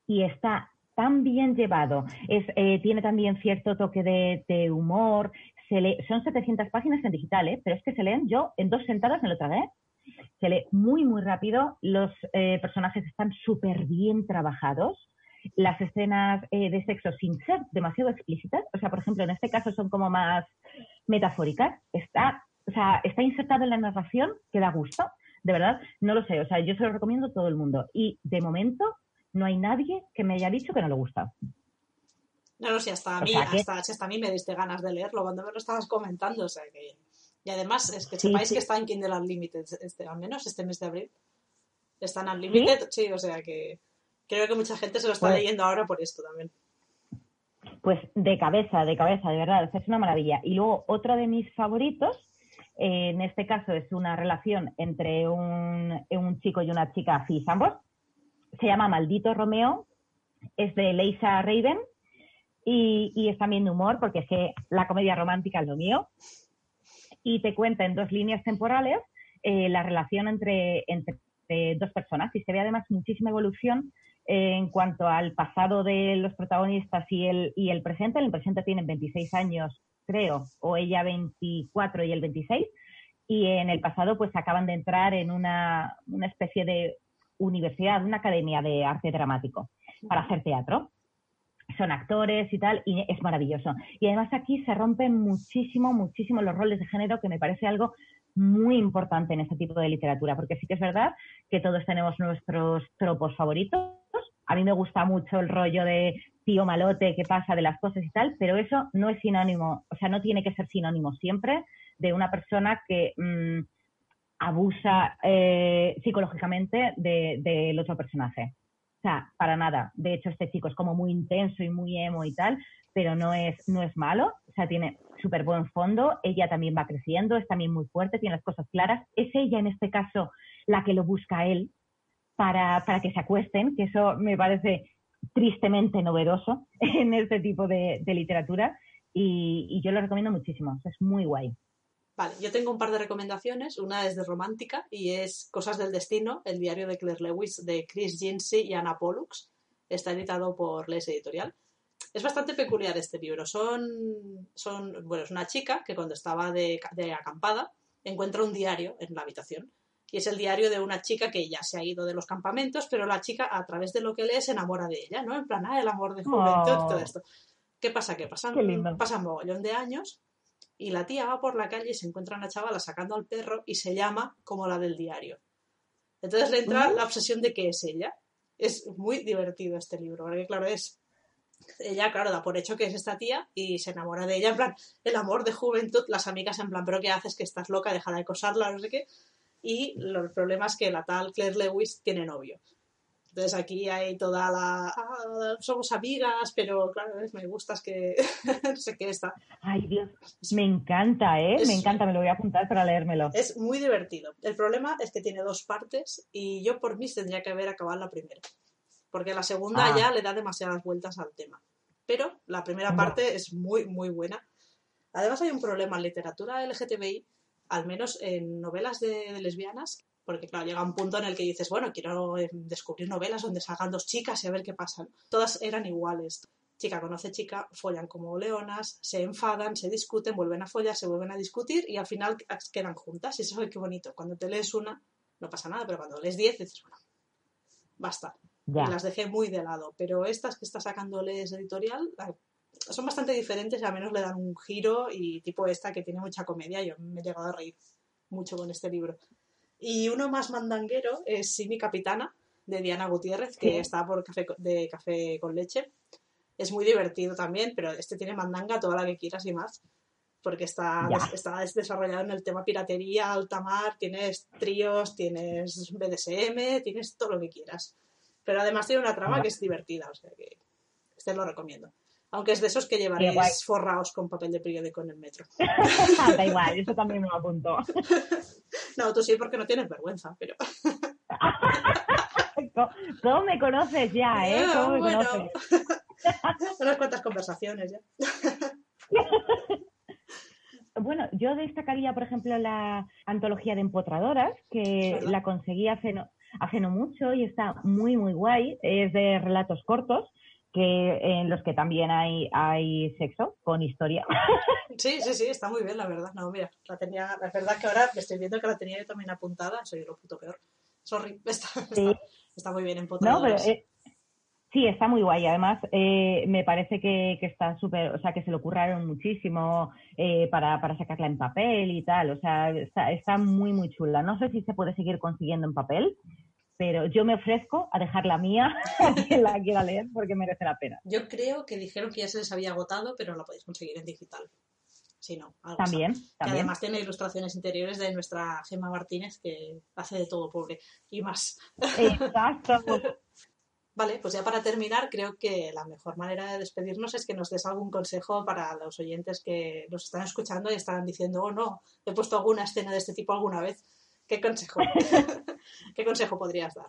y está tan bien llevado. Es, eh, tiene también cierto toque de, de humor. Se lee- son 700 páginas en digital, ¿eh? pero es que se leen yo en dos sentadas me lo tragué. Se lee muy, muy rápido. Los eh, personajes están súper bien trabajados. Las escenas eh, de sexo sin ser demasiado explícitas, o sea, por ejemplo, en este caso son como más metafóricas. Está o sea, está insertado en la narración que da gusto. De verdad, no lo sé. O sea, yo se lo recomiendo a todo el mundo. Y de momento no hay nadie que me haya dicho que no le gusta. No, no, si hasta a O mí, que- hasta, si hasta a mí me diste ganas de leerlo cuando me lo estabas comentando, o sea que... Y además es que Sí, sepáis sí. que está en Kindle Unlimited, este, al menos este mes de abril. Está en Unlimited, ¿Sí? o sea que creo que mucha gente se lo está Pues- leyendo ahora por esto también. Pues de cabeza, de cabeza, de verdad, es una maravilla. Y luego otro de mis favoritos, eh, en este caso es una relación entre un, un chico y una chica cis ambos, se llama Maldito Romeo, es de Leisa Raven y, y es también de humor porque es que la comedia romántica es lo mío y te cuenta en dos líneas temporales eh, la relación entre, entre dos personas y se ve además muchísima evolución eh, en cuanto al pasado de los protagonistas y el, y el presente. En el presente tienen 26 años, creo, o ella 24 y el 26. Y en el pasado, pues acaban de entrar en una, una especie de universidad, una academia de arte dramático para hacer teatro. Son actores y tal, y es maravilloso. Y además aquí se rompen muchísimo, muchísimo los roles de género, que me parece algo muy importante en este tipo de literatura, porque sí que es verdad que todos tenemos nuestros tropos favoritos. A mí me gusta mucho el rollo de tío malote que pasa de las cosas y tal, pero eso no es sinónimo, o sea, no tiene que ser sinónimo siempre de una persona que mmm, abusa eh, psicológicamente de, del otro personaje. O sea, para nada. De hecho, este chico es como muy intenso y muy emo y tal, pero no es, no es malo. O sea, tiene súper buen fondo. Ella también va creciendo, es también muy fuerte, tiene las cosas claras. Es ella, en este caso, la que lo busca a él para, para que se acuesten, que eso me parece tristemente novedoso <laughs> en este tipo de, de literatura. Y, y, yo lo recomiendo muchísimo. Es muy guay. Vale, yo tengo un par de recomendaciones. Una es de romántica y es Cosas del Destino, el diario de Claire Lewis de Chris Jinsey y Anna Pollux. Está editado por Les Editorial. Es bastante peculiar este libro. Son, son bueno, es una chica que cuando estaba de, de acampada encuentra un diario en la habitación. Y es el diario de una chica que ya se ha ido de los campamentos, pero la chica a través de lo que lee se enamora de ella, ¿no? En plan, ah, el amor de juventud, oh. todo esto. ¿Qué pasa? Que pasan, pasan mogollón de años y la tía va por la calle y se encuentra una chavala sacando al perro y se llama como la del diario. Entonces le entra uh -huh. la obsesión de que es ella. Es muy divertido este libro, porque claro, es ella, claro, da por hecho que es esta tía y se enamora de ella, en plan, el amor de juventud, las amigas en plan, pero ¿qué haces? Que estás loca, deja de acosarla, no sé qué. Y el problema es que la tal Claire Lewis tiene novio. Entonces aquí hay toda la... Ah, somos amigas, pero claro, me gustas que... <laughs> no sé qué está. Ay, Dios, me encanta, ¿eh? Es, me encanta, me lo voy a apuntar para leérmelo. Es muy divertido. El problema es que tiene dos partes y yo por mí tendría que haber acabado la primera. Porque la segunda ah. ya le da demasiadas vueltas al tema. Pero la primera parte es muy, muy buena. Además hay un problema en literatura LGTBI, al menos en novelas de, de lesbianas, porque claro, llega un punto en el que dices, bueno, quiero eh, descubrir novelas donde salgan dos chicas y a ver qué pasa. Todas eran iguales. Chica conoce chica, follan como leonas, se enfadan, se discuten, vuelven a follar, se vuelven a discutir y al final quedan juntas. Y eso es qué bonito. Cuando te lees una, no pasa nada, pero cuando lees diez, dices, bueno, basta. Ya. Las dejé muy de lado. Pero estas que está sacando Les Editorial son bastante diferentes y al menos le dan un giro y tipo esta que tiene mucha comedia. Yo me he llegado a reír mucho con este libro. Y uno más mandanguero es Simi Capitana, de Diana Gutiérrez, que sí. está por café, de Café con Leche. Es muy divertido también, pero este tiene mandanga toda la que quieras y más, porque está, des, está desarrollado en el tema piratería, alta mar, tienes tríos, tienes BDSM, tienes todo lo que quieras. Pero además tiene una trama que es divertida, o sea que este lo recomiendo. Aunque es de esos que llevaréis forrados con papel de periódico en el metro. <laughs> da igual, eso también me lo apunto. <laughs> No, tú sí, porque no tienes vergüenza, pero... ¿Cómo me conoces ya, eh? ¿Cómo me bueno. conoces? <laughs> Unas cuantas conversaciones ya. Bueno, yo destacaría, por ejemplo, la antología de empotradoras, que la conseguí hace no, hace no mucho y está muy, muy guay. Es de relatos cortos que en los que también hay, hay sexo con historia. <laughs> Sí, sí, sí, está muy bien, la verdad. No, mira, la tenía, la verdad que ahora me estoy viendo que la tenía yo también apuntada, soy lo puto peor. Sorry, <laughs> está, sí. está, está muy bien empotrada. No, pero eh, Sí, está muy guay. Además, eh, me parece que, que está súper, o sea, que se lo curraron muchísimo eh, para, para sacarla en papel y tal. O sea, está, está muy, muy chula. No sé si se puede seguir consiguiendo en papel, pero yo me ofrezco a dejar la mía <laughs> a quien la quiera leer porque merece la pena. Yo creo que dijeron que ya se les había agotado, pero la podéis conseguir en digital. Si no, algo También, así. Que también. además tiene ilustraciones interiores de nuestra Gemma Martínez, que hace de todo pobre y más. Exacto. <laughs> Vale, pues ya para terminar, creo que la mejor manera de despedirnos es que nos des algún consejo para los oyentes que nos están escuchando y están diciendo, oh no, he puesto alguna escena de este tipo alguna vez. ¿Qué consejo? <laughs> ¿Qué consejo podrías dar?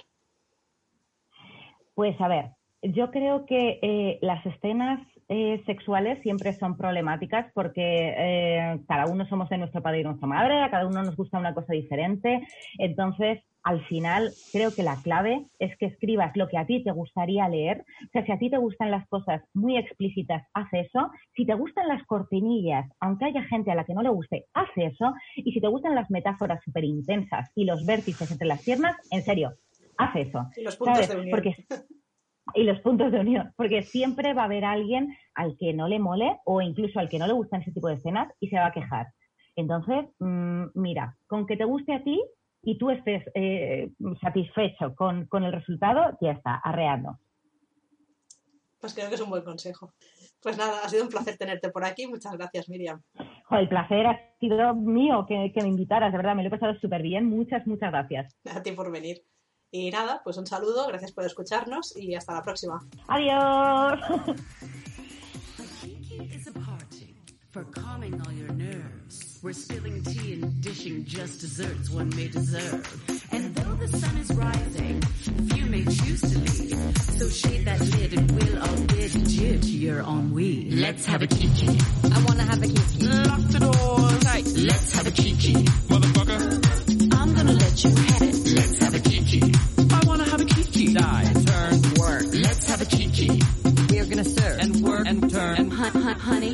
Pues a ver, yo creo que eh, las escenas eh, sexuales siempre son problemáticas porque eh, cada uno somos de nuestro padre y nuestra madre, a cada uno nos gusta una cosa diferente. Entonces, al final, creo que la clave es que escribas lo que a ti te gustaría leer. O sea, si a ti te gustan las cosas muy explícitas, haz eso. Si te gustan las cortinillas, aunque haya gente a la que no le guste, haz eso. Y si te gustan las metáforas súper intensas y los vértices entre las piernas, en serio, haz eso. Y los puntos ¿sabes? de unión. Porque <laughs> y los puntos de unión, porque siempre va a haber alguien al que no le mole o incluso al que no le gustan ese tipo de escenas y se va a quejar. Entonces, mm, mira, con que te guste a ti y tú estés eh, satisfecho con, con el resultado, ya está, arreando. Pues creo que es un buen consejo. Pues nada, ha sido un placer tenerte por aquí. Muchas gracias, Miriam. El placer ha sido mío que, que me invitaras, de verdad, me lo he pasado súper bien. Muchas, muchas gracias. A ti por venir. Y nada, pues un saludo, gracias por escucharnos y hasta la próxima. Adiós. Kiki is a party for calming all your nerves. We're spilling tea and dishing just desserts one may deserve. And though the sun is rising, few may choose to leave. So shade that lid and we'll all bid adieu to your ennui. Let's have a kiki. I wanna have a kiki. Lock the doors tight. Let's have a kiki. Motherfucker, I'm gonna let you have it. let's have a kiki. I wanna have a kiki. Die, turn, work, Let's have a kiki. We're gonna serve. and work, and turn. And hun- hun- honey.